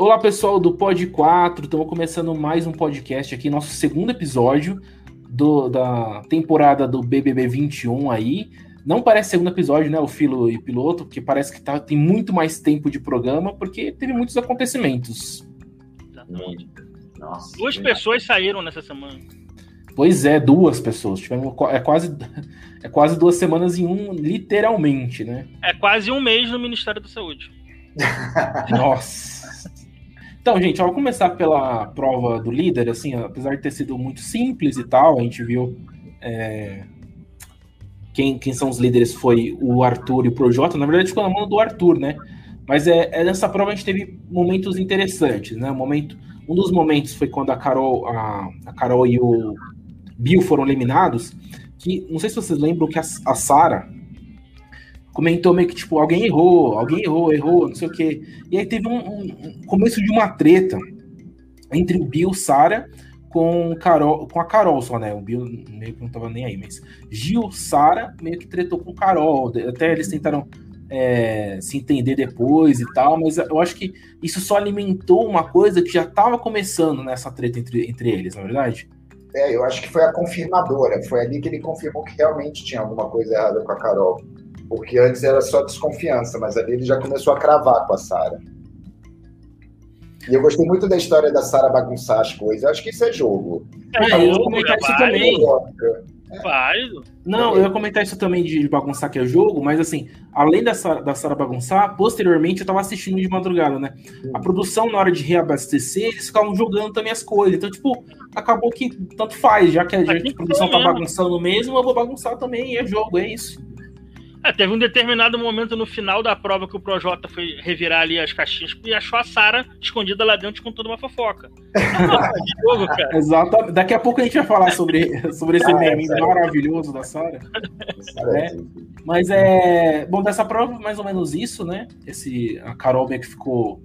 Olá, pessoal do Pod 4. Estamos começando mais um podcast aqui, nosso segundo episódio do, da temporada do BBB 21 aí. Não parece segundo episódio, né, o Filo e Piloto, porque parece que tá, tem muito mais tempo de programa, porque teve muitos acontecimentos. Exatamente. Nossa, Duas pessoas saíram nessa semana. Pois é, duas pessoas. Tivemos, é, quase, é quase duas semanas em um, literalmente, né? É quase um mês no Ministério da Saúde. Nossa. Então, gente, vamos começar pela prova do líder, assim, apesar de ter sido muito simples e tal, a gente viu é, quem, quem são os líderes foi o Arthur e o Projota. Na verdade, ficou na mão do Arthur, né? Mas é, é, nessa prova a gente teve momentos interessantes, né? Um, momento, um dos momentos foi quando a Carol, a, a Carol e o Bill foram eliminados. Que não sei se vocês lembram que a, a Sara comentou meio que tipo alguém errou, alguém errou, errou, não sei o quê. E aí teve um, um começo de uma treta entre o Bill, Sara com, Carol, com a Carol só, né? O Bill meio que não tava nem aí, mas Gil, Sara meio que tretou com Carol. Até eles tentaram é, se entender depois e tal, mas eu acho que isso só alimentou uma coisa que já estava começando nessa treta entre, entre eles, na é verdade? É, eu acho que foi a confirmadora. Foi ali que ele confirmou que realmente tinha alguma coisa errada com a Carol. Porque antes era só desconfiança, mas ali ele já começou a cravar com a Sara. E eu gostei muito da história da Sara bagunçar as coisas. Eu acho que isso é jogo. É, eu ia comentar isso também. É. Válido. Não, eu ia comentar isso também de bagunçar que é jogo, mas assim, além da Sara, da Sara bagunçar, posteriormente eu tava assistindo de madrugada, né? A produção, na hora de reabastecer, eles ficavam jogando também as coisas. Então, tipo, acabou que tanto faz, já que a, gente, a produção tá bagunçando mesmo, eu vou bagunçar também, e é jogo, é isso. É, teve um determinado momento no final da prova que o Projota foi revirar ali as caixinhas e achou a Sara escondida lá dentro com toda uma fofoca. É jogo, cara. Exato. Daqui a pouco a gente vai falar sobre, sobre esse ah, meme é maravilhoso da Sara. É. Mas é. Bom, dessa prova, mais ou menos isso, né? Esse, a Carol meio que ficou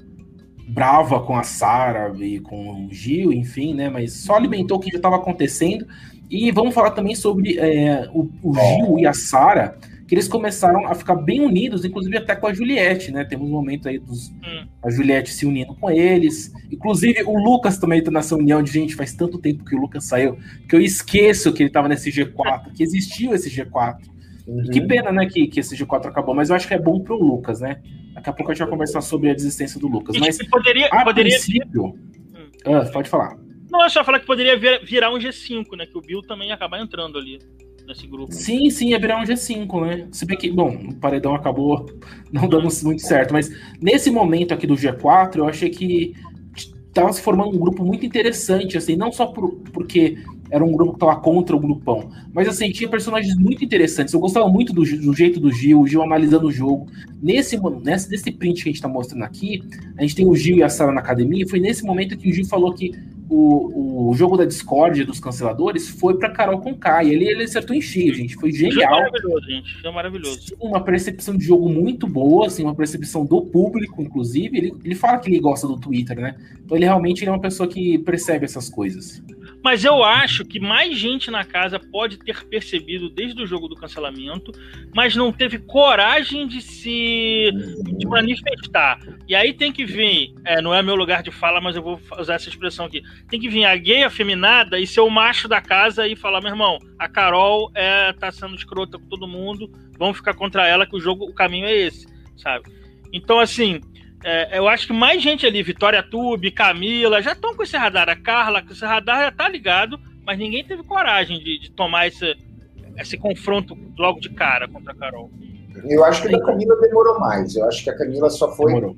brava com a Sara e com o Gil, enfim, né? Mas só alimentou o que já estava acontecendo. E vamos falar também sobre é, o, o Gil e a Sara que eles começaram a ficar bem unidos, inclusive até com a Juliette, né? Temos um momento aí dos hum. a Juliette se unindo com eles. Inclusive o Lucas também tá nessa união de gente, faz tanto tempo que o Lucas saiu, que eu esqueço que ele tava nesse G4, que existiu esse G4. Uhum. Que pena, né, que, que esse G4 acabou, mas eu acho que é bom pro Lucas, né? Daqui a pouco a gente vai conversar sobre a desistência do Lucas. Mas poderia, a poderia... princípio. Hum. Ah, pode falar. Não, é só falar que poderia virar um G5, né? Que o Bill também ia acabar entrando ali nesse grupo. Sim, sim, ia virar um G5, né? Se bem que, bom, o paredão acabou não dando muito certo, mas nesse momento aqui do G4, eu achei que tava se formando um grupo muito interessante, assim, não só por, porque era um grupo que tava contra o grupão, mas assim, tinha personagens muito interessantes. Eu gostava muito do, do jeito do Gil, o Gil analisando o jogo. Nesse, nesse, nesse print que a gente tá mostrando aqui, a gente tem o Gil e a Sara na academia, e foi nesse momento que o Gil falou que o, o jogo da Discord dos canceladores foi para Carol com K. E ele, ele acertou em cheio, gente. Foi genial. Foi maravilhoso, gente. Foi maravilhoso. Uma percepção de jogo muito boa, assim, uma percepção do público, inclusive. Ele, ele fala que ele gosta do Twitter, né? Então ele realmente ele é uma pessoa que percebe essas coisas. Mas eu acho que mais gente na casa pode ter percebido desde o jogo do cancelamento, mas não teve coragem de se de manifestar. E aí tem que vir, é, não é meu lugar de fala, mas eu vou usar essa expressão aqui. Tem que vir a gay afeminada e ser o macho da casa e falar, meu irmão, a Carol é, tá sendo escrota com todo mundo, vamos ficar contra ela que o jogo, o caminho é esse, sabe? Então, assim, é, eu acho que mais gente ali, Vitória Tube, Camila, já estão com esse radar. A Carla, com esse radar já tá ligado, mas ninguém teve coragem de, de tomar esse, esse confronto logo de cara contra a Carol. Eu acho que da Camila demorou mais. Eu acho que a Camila só foi demorou.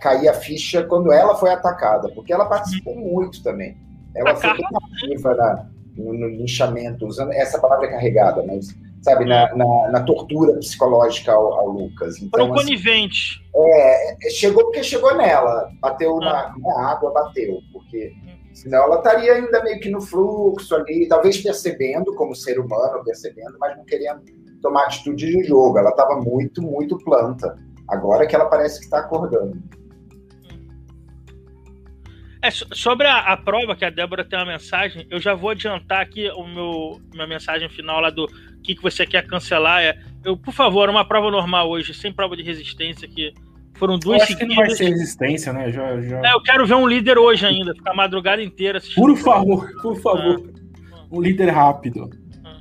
cair a ficha quando ela foi atacada, porque ela participou muito também. Ela a foi ativa no, no linchamento, usando essa palavra é carregada, mas sabe, na, na, na tortura psicológica ao, ao Lucas. Então, Foi um assim, conivente. É, é, chegou porque chegou nela, bateu na, na, água, bateu, porque senão ela estaria ainda meio que no fluxo ali, talvez percebendo como ser humano, percebendo, mas não querendo tomar atitude de jogo. Ela estava muito, muito planta. Agora que ela parece que está acordando. É, sobre a, a, prova, que a Débora tem uma mensagem, eu já vou adiantar aqui o meu minha mensagem final lá do que, que você quer cancelar. É, eu, por favor, uma prova normal hoje, sem prova de resistência, que Foram duas eu acho seguidas. que não vai ser resistência, né? Já, já... É, eu quero ver um líder hoje ainda, ficar a madrugada inteira assistindo. Por favor, por favor. Ah. Um líder rápido.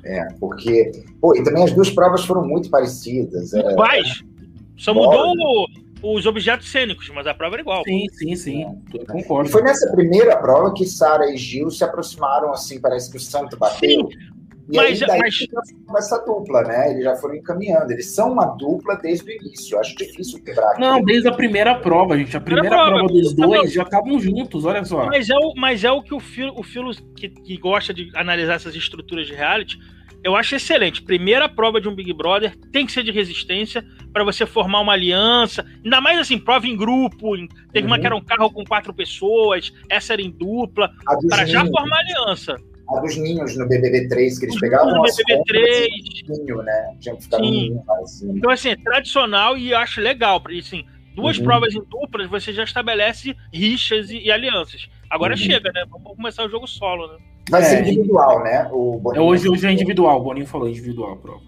É, porque. Pô, e também as duas provas foram muito parecidas. É, Quais? Só mudou os objetos cênicos, mas a prova era igual. Sim, sim, sim. É. Concordo. E foi nessa primeira prova que Sara e Gil se aproximaram, assim, parece que o santo bateu. Sim. E mas, aí, daí mas... essa dupla, né? Eles já foram encaminhando. Eles são uma dupla desde o início. Eu acho difícil quebrar. Não, desde a primeira prova, gente. A primeira, prova, prova, dos dois já estavam juntos, olha só. Mas é o, mas é o que o Filo, o Filo que, que gosta de analisar essas estruturas de reality, eu acho excelente. Primeira prova de um Big Brother tem que ser de resistência para você formar uma aliança. Ainda mais assim, prova em grupo. Teve uhum. uma que era um carro com quatro pessoas, essa era em dupla, para já formar aliança. A dos ninhos no BBB 3, que eles pegavam no BBB 3. Ninho, né? Tinha que ficar Sim. Ninho, assim. Então, assim, é tradicional e eu acho legal. Assim, duas uhum. provas em duplas, você já estabelece rixas e, e alianças. Agora uhum. chega, né? Vamos começar o jogo solo, né? Vai é, ser individual, né? O Boninho é, hoje, hoje é individual, o Boninho falou individual a prova.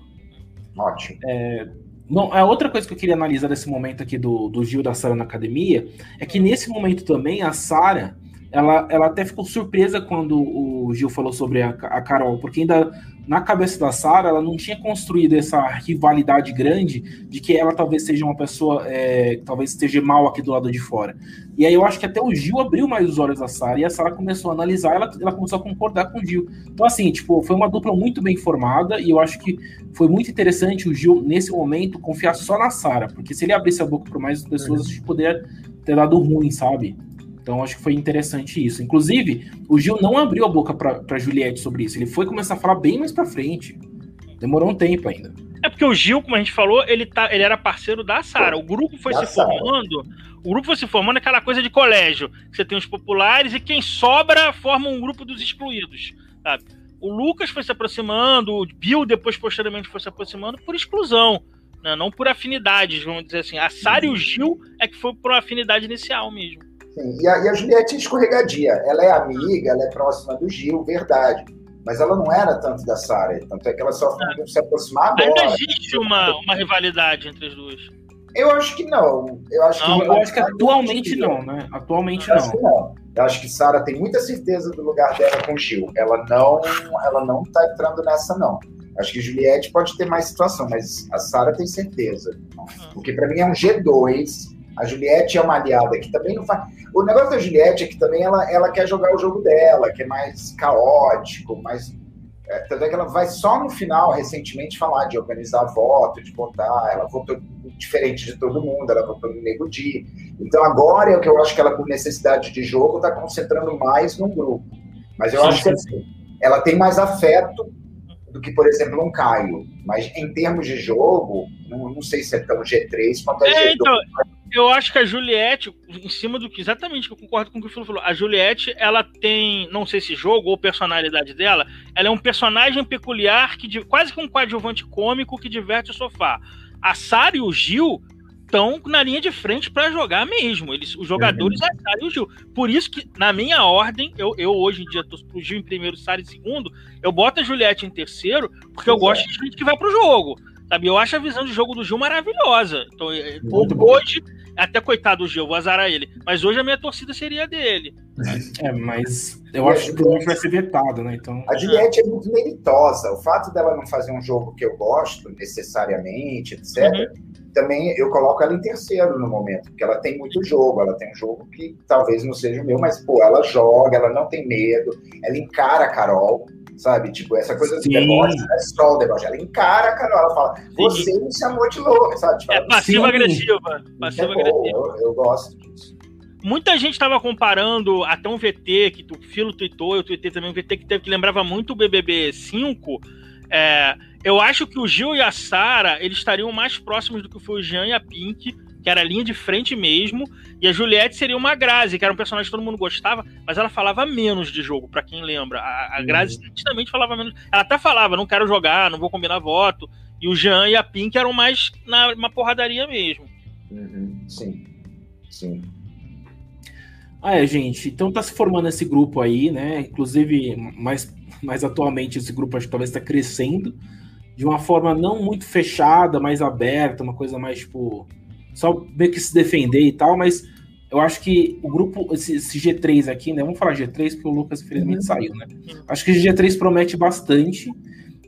Ótimo. É, não, a outra coisa que eu queria analisar desse momento aqui do, do Gil da Sara na academia é que nesse momento também a Sara ela, ela até ficou surpresa quando o Gil falou sobre a, a Carol, porque ainda na cabeça da Sara ela não tinha construído essa rivalidade grande de que ela talvez seja uma pessoa é, que talvez esteja mal aqui do lado de fora. E aí eu acho que até o Gil abriu mais os olhos da Sara e a Sara começou a analisar, ela, ela começou a concordar com o Gil. Então assim, tipo, foi uma dupla muito bem formada e eu acho que foi muito interessante o Gil nesse momento confiar só na Sara, porque se ele abrisse a boca para mais pessoas, acho que poderia ter dado ruim, sabe? Então acho que foi interessante isso. Inclusive, o Gil não abriu a boca para Juliette sobre isso. Ele foi começar a falar bem mais para frente. Demorou um tempo ainda. É porque o Gil, como a gente falou, ele, tá, ele era parceiro da Sara. O grupo foi da se Sarah. formando. O grupo foi se formando aquela coisa de colégio. Você tem os populares e quem sobra forma um grupo dos excluídos. Sabe? O Lucas foi se aproximando, o Bill depois, posteriormente, foi se aproximando por exclusão. Né? Não por afinidades, vamos dizer assim. A Sara e o Gil é que foi por afinidade inicial mesmo. Sim, e a, e a Juliette é escorregadia. Ela é amiga, ela é próxima do Gil, verdade. Mas ela não era tanto da Sara, tanto é que ela só foi se aproximar agora. Ainda existe uma, uma rivalidade entre as duas. Eu acho que não. Eu acho não, que, eu acho que atualmente não, né? Atualmente eu não. Acho que não. Eu acho que Sara tem muita certeza do lugar dela com o Gil. Ela não, ela não tá entrando nessa não. Acho que Juliette pode ter mais situação, mas a Sara tem certeza. Ah. Porque para mim é um G2 a Juliette é uma aliada que também não faz. O negócio da Juliette é que também ela, ela quer jogar o jogo dela, que é mais caótico, mais. É, tanto é que ela vai só no final, recentemente, falar de organizar voto, de votar. Ela votou diferente de todo mundo, ela votou no Nego Di. Então agora é o que eu acho que ela, por necessidade de jogo, está concentrando mais num grupo. Mas eu sim, acho que assim, ela tem mais afeto do que, por exemplo, um Caio. Mas em termos de jogo, não, não sei se é tão G3 quanto é, é G2. Então, eu acho que a Juliette, em cima do que exatamente eu concordo com o que o Filo falou, a Juliette, ela tem, não sei se jogo ou personalidade dela, ela é um personagem peculiar que quase que um coadjuvante cômico que diverte o sofá. A Sara e o Gil estão na linha de frente para jogar mesmo. Eles, os jogadores uhum. a Sara e o Gil. Por isso que, na minha ordem, eu, eu hoje em dia tô pro Gil em primeiro, Sara em segundo, eu boto a Juliette em terceiro, porque eu gosto de gente que vai pro jogo. Sabe, eu acho a visão de jogo do Gil maravilhosa. Então, é, hoje, até coitado do Gil, vou azarar ele. Mas hoje a minha torcida seria dele. É, mas eu acho que provavelmente vai ser vetado, né? Então... A Juliette é muito meritosa. O fato dela não fazer um jogo que eu gosto, necessariamente, etc., uhum. também eu coloco ela em terceiro no momento, porque ela tem muito jogo, ela tem um jogo que talvez não seja o meu, mas, pô, ela joga, ela não tem medo, ela encara a Carol sabe? Tipo, essa coisa do deboche, é só o deboche. Ela encara a Carol, ela fala, você Sim. me chamou de louco, sabe? Tipo, é passiva-agressiva. Passiva-agressiva. É eu, eu gosto disso. Muita gente estava comparando até um VT, que o Filo tweetou, eu tweetei também um VT que teve que lembrava muito o BBB 5. É, eu acho que o Gil e a Sara eles estariam mais próximos do que foi o Jean e a Pink que era a linha de frente mesmo, e a Juliette seria uma Grazi, que era um personagem que todo mundo gostava, mas ela falava menos de jogo, para quem lembra. A, a uhum. Grazi nitidamente falava menos. Ela até falava, não quero jogar, não vou combinar voto. E o Jean e a Pink eram mais na uma porradaria mesmo. Uhum. Sim. Sim. Ah, é, gente. Então tá se formando esse grupo aí, né? Inclusive, mais, mais atualmente, esse grupo acho que talvez está crescendo de uma forma não muito fechada, mais aberta, uma coisa mais tipo só meio que se defender e tal, mas eu acho que o grupo, esse, esse G3 aqui, né? Vamos falar G3, porque o Lucas infelizmente uhum. saiu, né? Acho que o G3 promete bastante,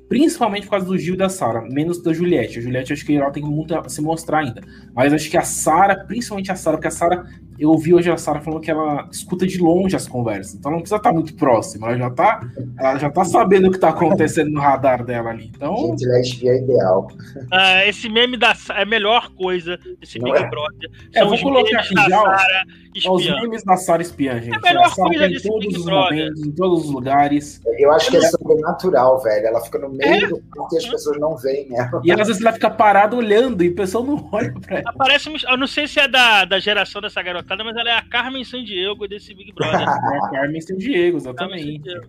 principalmente por causa do Gil e da Sara, menos da Juliette. A Juliette acho que ela tem muito a se mostrar ainda. Mas acho que a Sara, principalmente a Sara, porque a Sara eu ouvi hoje a Sara falando que ela escuta de longe as conversas, então não precisa estar muito próxima, ela já está ela já tá sabendo o que está acontecendo no radar dela ali. Então... Gente, ela é espia ideal. Ah, esse meme da é a melhor coisa desse Big é? Brother. É, vou colocar aqui já os memes da Sara espiã, gente. É a melhor coisa desse Big Brother. Momentos, em todos os lugares. Eu acho que é sobrenatural, velho. Ela fica no meio é? do quarto e as pessoas não veem ela. E às vezes ela fica parada olhando e o pessoal não olha pra ela. Aparece, eu não sei se é da, da geração dessa garota mas ela é a Carmen Sandiego desse Big Brother. é a Carmen Sandiego, exatamente. Diego,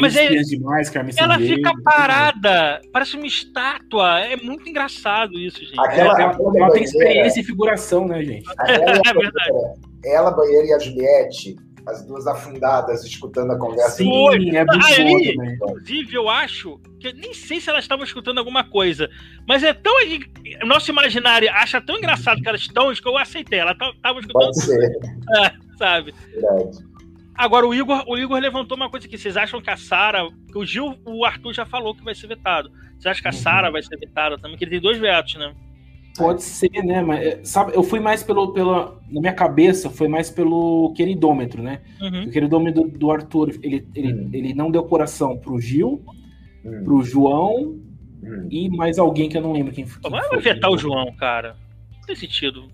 mas é, demais, Carmen ela fica parada, parece uma estátua. É muito engraçado isso, gente. Aquela, ela, ela, ela tem experiência e figuração, né, gente? é verdade. Ela, Banheira e a Juliette as duas afundadas escutando a conversa. Sim, é muito Ali, inclusive, eu acho nem sei se elas estavam escutando alguma coisa, mas é tão o nosso imaginário acha tão engraçado que elas estão que eu aceitei. Elas estavam escutando. Pode ser. É, sabe? Verdade. Agora, o Igor, o Igor levantou uma coisa que vocês acham que a Sara. O Gil, o Arthur já falou que vai ser vetado. Vocês acham que a uhum. Sara vai ser vetada também? Que ele tem dois vetos, né? Pode ser, né? Mas, é, sabe, eu fui mais pelo. Pela, na minha cabeça, foi mais pelo queridômetro, né? Uhum. O queridômetro do, do Arthur, ele, ele, uhum. ele não deu coração pro Gil, uhum. pro João uhum. e mais alguém que eu não lembro quem, foi. Vai afetar o João, cara tem sentido.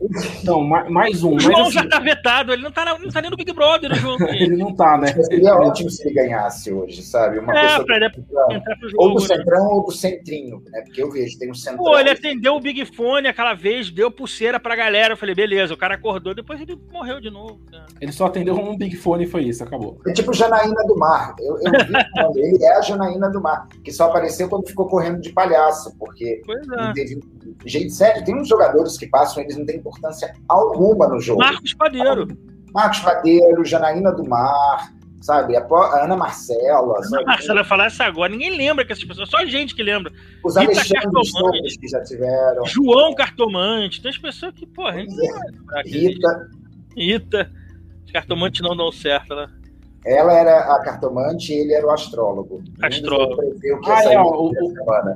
Não, mais um. O João assim, já tá vetado, ele não tá, não tá nem no Big Brother, o João. ele não tá, né? Seria ótimo se ele ganhasse hoje, sabe? Uma é, pessoa pra ele entrar pro jogo, ou do né? Centrão ou do Centrinho, né? Porque eu vejo, tem um Centrão. Pô, ele atendeu o Big Fone aquela vez, deu pulseira pra galera. Eu falei, beleza, o cara acordou, depois ele morreu de novo. Cara. Ele só atendeu um Big Fone e foi isso, acabou. É tipo Janaína do Mar. Eu, eu vi ele é a Janaína do Mar, que só apareceu quando ficou correndo de palhaço, porque pois é. teve gente sério. Tem uns jogadores que passam, eles não têm importância alguma no jogo. Marcos Padeiro. Marcos Padeiro, Janaína do Mar, sabe? A Ana Marcela. Ana sabe? Marcela falar essa agora, ninguém lembra que essas pessoas, só a gente que lembra. Os Rita Alexandres que já tiveram. João Cartomante, tem as pessoas que, porra, é. Rita. Rita. Os cartomantes não dão certo, né? Ela era a cartomante e ele era o astrólogo. Astrólogo. Ah, é, o,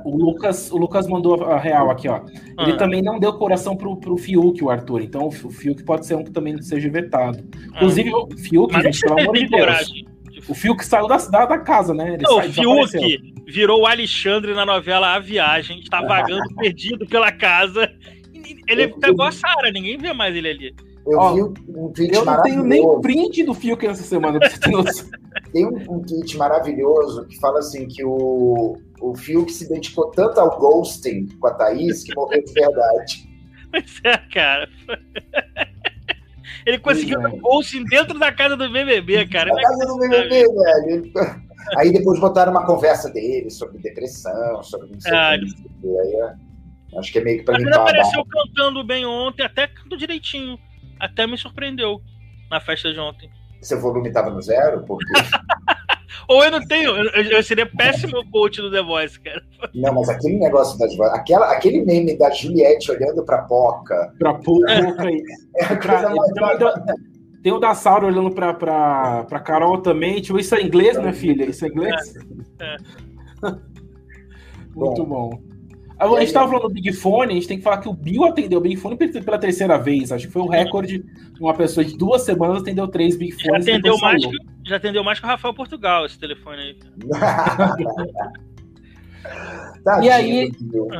o, Lucas, o Lucas mandou a real aqui, ó. Ele ah. também não deu coração pro, pro Fiuk, o Arthur. Então o Fiuk pode ser um que também seja vetado. Inclusive, ah. o Fiuk, Mas gente, pelo amor de Deus. O Fiuk saiu da, da, da casa, né? Ele não, sai, o Fiuk virou o Alexandre na novela A Viagem, está vagando perdido pela casa. Ele pegou a Sara, ninguém vê mais ele ali. Eu Ó, vi um tweet eu não tenho nem print do Fiuk nessa semana, Tem um, um, tweet maravilhoso que fala assim que o, o Fiuk se dedicou tanto ao ghosting com a Thaís que morreu de verdade. Pois é, cara. Ele conseguiu é. ghosting dentro da casa do BBB, cara. Na casa do BBB, velho. Aí depois botaram uma conversa dele sobre depressão, sobre não sei ah, que. Aí, é, acho que é meio que pra limpar. Ele apareceu cantando bem ontem, até cantou direitinho até me surpreendeu na festa de ontem. Seu volume estava no zero? Porque... Ou eu não tenho, eu, eu seria péssimo coach do The Voice, cara. Não, mas aquele negócio das aquela, aquele meme da Juliette olhando pra Poca. Pra Poca aí. É a coisa mais tem o da Saura olhando pra, pra, pra Carol também. Tipo, isso é inglês, né, filha? Isso é inglês? É. é. Muito bom. bom. A gente estava falando do Big Fone, a gente tem que falar que o Bill atendeu o Big Fone pela terceira vez. Acho que foi o recorde de uma pessoa de duas semanas atendeu três Big Fones. Já atendeu, mais que, já atendeu mais que o Rafael Portugal esse telefone aí. tadinho, e aí.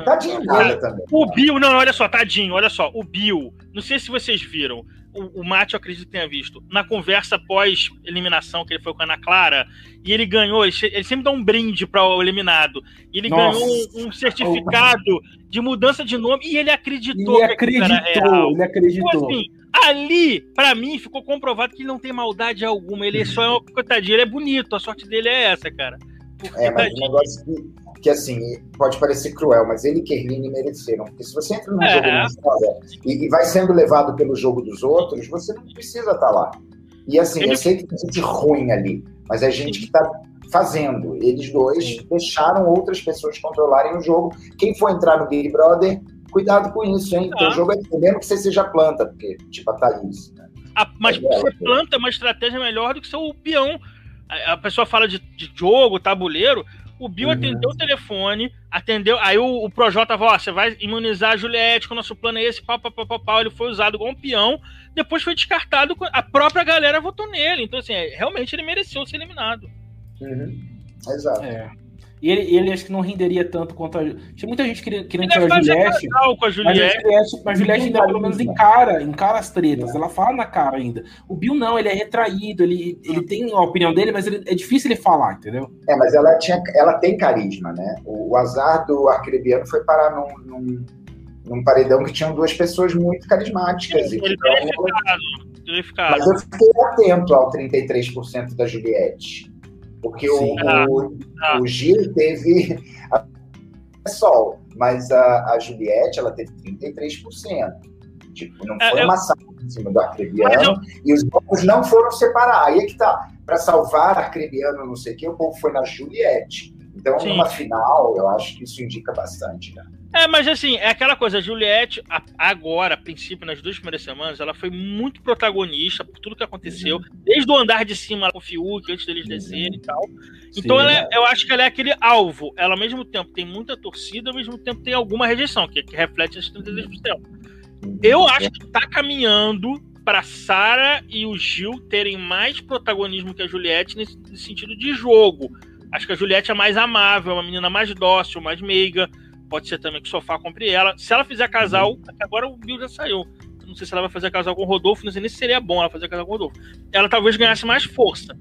Tadinho nada também. O Bill, não, olha só, tadinho, olha só. O Bill, não sei se vocês viram o, o Mate, eu acredito que tenha visto, na conversa pós-eliminação que ele foi com a Ana Clara, e ele ganhou, ele, ele sempre dá um brinde para o eliminado, e ele Nossa. ganhou um, um certificado oh. de mudança de nome, e ele acreditou ele acreditou. Ele acreditou. Então, assim, ali, para mim, ficou comprovado que ele não tem maldade alguma, ele só é coitadinho, ele é bonito, a sorte dele é essa, cara. É, mas o negócio que que assim, pode parecer cruel, mas ele e Kerline mereceram. Porque se você entra num é. jogo na história e, e, vai sendo levado pelo jogo dos outros, você não precisa estar tá lá. E assim, ele... eu sei que tem gente ruim ali, mas é gente que está fazendo. Eles dois Sim. deixaram outras pessoas controlarem o jogo. Quem for entrar no Big Brother cuidado com isso, hein? Ah. Teu jogo é mesmo que você seja planta, porque, tipo, a Thaís. Né? A, mas é ser planta é uma estratégia melhor do que ser o peão. A, a pessoa fala de, de, jogo, tabuleiro. O Bill uhum. atendeu o telefone, atendeu. Aí o, o Projota falou: ó, você vai imunizar a Juliette, que o nosso plano é esse, pau, pau, pau, pau, pau. Ele foi usado como um peão, depois foi descartado, a própria galera votou nele. Então, assim, é, realmente ele mereceu ser eliminado. Uhum. Exato. É. E ele, ele acho que não renderia tanto quanto a. Tinha muita gente querendo, querendo tirar a Juliette. Com a Juliette. Mas a Juliette, ainda pelo menos encara, encara as tretas. Ela fala na cara ainda. O Bill não, ele é retraído, ele, ele tem a opinião dele, mas ele, é difícil ele falar, entendeu? É, mas ela, tinha, ela tem carisma, né? O, o azar do Arcrebiano foi parar num, num, num, paredão que tinham duas pessoas muito carismáticas. Ele então, Mas eu fiquei atento ao 33% da Juliette. Porque o, o, ah. o, Gil teve sol, mas a, a Juliette ela teve 33%. Tipo, não é, foi uma eu... em cima do Arcrebiano eu... e os blocos não foram separar. Aí é que tá. Para salvar Arcrebiano, não sei o que, o povo foi na Juliette. Então, Sim. numa final, eu acho que isso indica bastante, né? É, mas assim, é aquela coisa, a Juliette, agora, a princípio, nas duas primeiras semanas, ela foi muito protagonista por tudo que aconteceu, uhum. desde o andar de cima com o Fiuk, antes deles uhum. descerem e tal. Então, ela é, eu acho que ela é aquele alvo. Ela, ao mesmo tempo, tem muita torcida, ao mesmo tempo, tem alguma rejeição, que, que reflete esses 33%. Uhum. Eu acho que tá caminhando para Sara e o Gil terem mais protagonismo que a Juliette nesse, nesse sentido de jogo. Acho que a Juliette é mais amável, é uma menina mais dócil, mais meiga Pode ser também que o sofá compre ela. Se ela fizer casal, uhum. agora o Bill já saiu. Não sei se ela vai fazer casal com o Rodolfo, não sei nem se seria bom ela fazer casal com o Rodolfo. Ela talvez ganhasse mais força.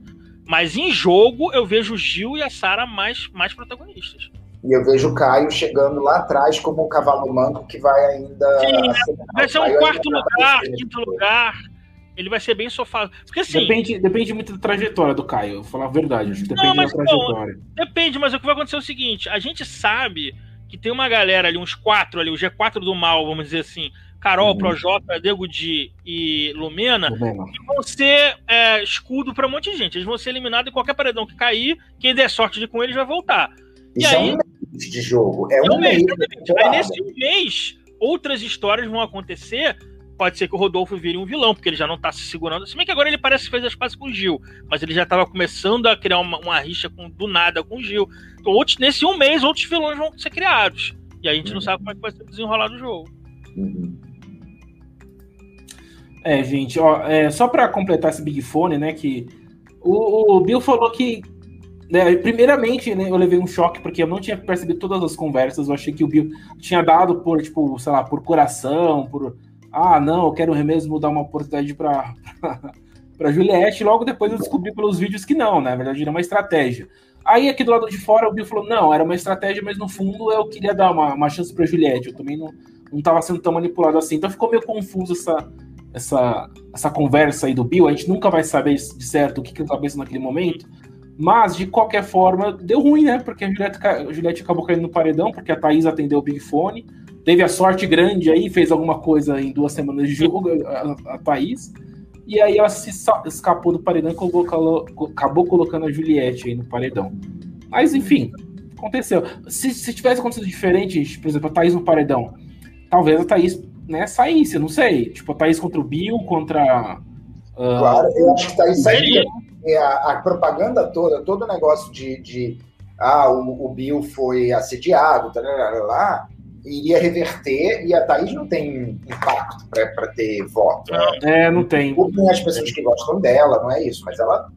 Mas em jogo, eu vejo o Gil e a Sara mais, mais protagonistas. E eu vejo o Caio chegando lá atrás como um cavalo manco que vai ainda. Sim, vai ser um quarto lugar, quinto lugar. Ele vai ser bem sofá. Porque assim. Depende, depende muito da trajetória do Caio, vou falar a verdade. Acho que depende não, mas, da trajetória. Não, depende, mas o que vai acontecer é o seguinte: a gente sabe que tem uma galera ali, uns quatro ali, o G4 do mal, vamos dizer assim, Carol, uhum. Projota, Dego Di e Lumena, que vão ser é, escudo para um monte de gente. Eles vão ser eliminados em qualquer paredão que cair. Quem der sorte de com eles vai voltar. Isso e aí, é um mês de jogo. É, é um, mês. mês aí nesse mês, outras histórias vão acontecer pode ser que o Rodolfo vire um vilão, porque ele já não tá se segurando. Se bem que agora ele parece que fez as pazes com o Gil, mas ele já estava começando a criar uma, uma rixa com, do nada com o Gil. Então, outros, nesse um mês, outros vilões vão ser criados. E a gente uhum. não sabe como é que vai ser desenrolado o jogo. Uhum. É, gente, ó, é, só para completar esse Big Fone, né, que o, o Bill falou que né, primeiramente, né, eu levei um choque porque eu não tinha percebido todas as conversas. Eu achei que o Bill tinha dado por, tipo, sei lá, por coração, por ah, não, eu quero mesmo dar uma oportunidade para para Juliette. Logo depois eu descobri pelos vídeos que não, né? na verdade era uma estratégia. Aí aqui do lado de fora o Bill falou: não, era uma estratégia, mas no fundo eu queria dar uma, uma chance para Juliette. Eu também não não estava sendo tão manipulado assim. Então ficou meio confuso essa, essa, essa conversa aí do Bill. A gente nunca vai saber de certo o que, que ele estava pensando naquele momento. Mas, de qualquer forma, deu ruim, né? Porque a Juliette, a Juliette acabou caindo no paredão, porque a Thaís atendeu o Big Fone teve a sorte grande aí, fez alguma coisa em duas semanas de jogo, a, a Thaís. E aí ela se escapou do paredão e colocou, acabou colocando a Juliette aí no paredão. Mas enfim, aconteceu. Se, se tivesse acontecido diferente, por exemplo, a Thaís no paredão, talvez a Thaís né, saísse, não sei. Tipo, a Thaís contra o Bill, contra. Uh... Claro, eu acho que a Thaís sairia. A, a, propaganda toda, todo o negócio de, de ah, o, o Bill foi assediado, tá, lá, lá, lá iria reverter e a Thaís não tem impacto para ter voto. Né? É, não tem. Tem as pessoas que gostam dela, não é isso, mas ela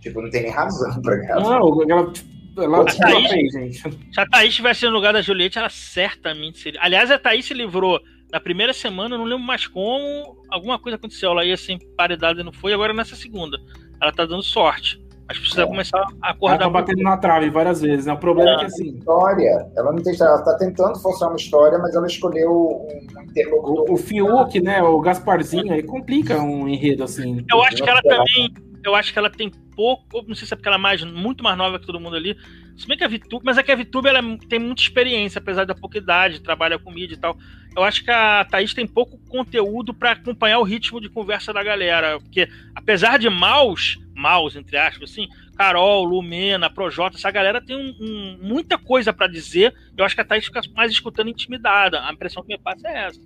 tipo, não tem nem razão para ganhar. Não, ela, ela, a Thaís, gente. Se a Thaís estivesse no lugar da Juliette, ela certamente seria. Aliás, a Thaís se livrou na primeira semana, eu não lembro mais como, alguma coisa aconteceu. Ela ia ser emparedada e não foi, agora nessa segunda. Ela tá dando sorte. Mas precisa é. começar a acordar. Ela tá batendo na trave várias vezes, né? O problema é, é que assim. História, ela não tem Ela está tentando forçar uma história, mas ela escolheu um interlocutor. O, o Fiuk, né? O Gasparzinho aí complica um enredo assim. Eu acho que ela também. Eu acho que ela tem pouco. Não sei se é porque ela é mais, muito mais nova que todo mundo ali. Se bem que a VTube, mas é que a VTube ela tem muita experiência, apesar da pouca idade, trabalha com mídia e tal. Eu acho que a Thaís tem pouco conteúdo para acompanhar o ritmo de conversa da galera. Porque, apesar de maus, maus, entre aspas, assim, Carol, Lumena, Projota, essa galera tem um, um, muita coisa para dizer. Eu acho que a Thaís fica mais escutando intimidada. A impressão que me passa é essa.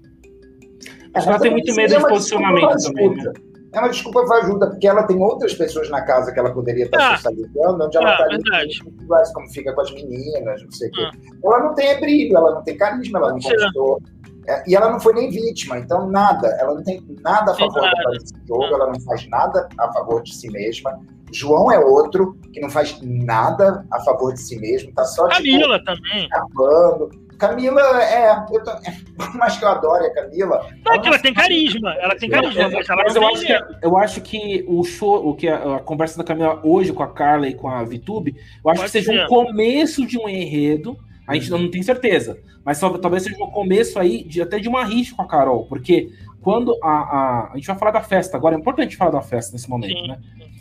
Acho que ela tem muito medo de posicionamento também. Né? É uma desculpa ajuda, porque ela tem outras pessoas na casa que ela poderia estar ah, socializando, onde ela está ah, como fica com as meninas, não sei o ah. quê. Ela não tem brilho, ela não tem carisma, ela não conquistou. É, e ela não foi nem vítima, então nada. Ela não tem nada a favor desse jogo, ela não faz nada a favor de si mesma. João é outro que não faz nada a favor de si mesmo, tá só Camila tipo, também. Acabando. Camila é. Eu tô, por mais que eu adore a Camila. Não, ela, ela tem carisma. Ela tem carisma. É, mas, mas eu, acho que, eu acho que o show, o que a, a, conversa da Camila hoje com a Carla e com a Vitube, eu acho Pode que seja ser. um começo de um enredo. A gente não tem certeza. Mas só, talvez seja um começo aí de, até de uma rixa com a Carol. Porque quando a, a. A gente vai falar da festa agora, é importante falar da festa nesse momento, Sim. né?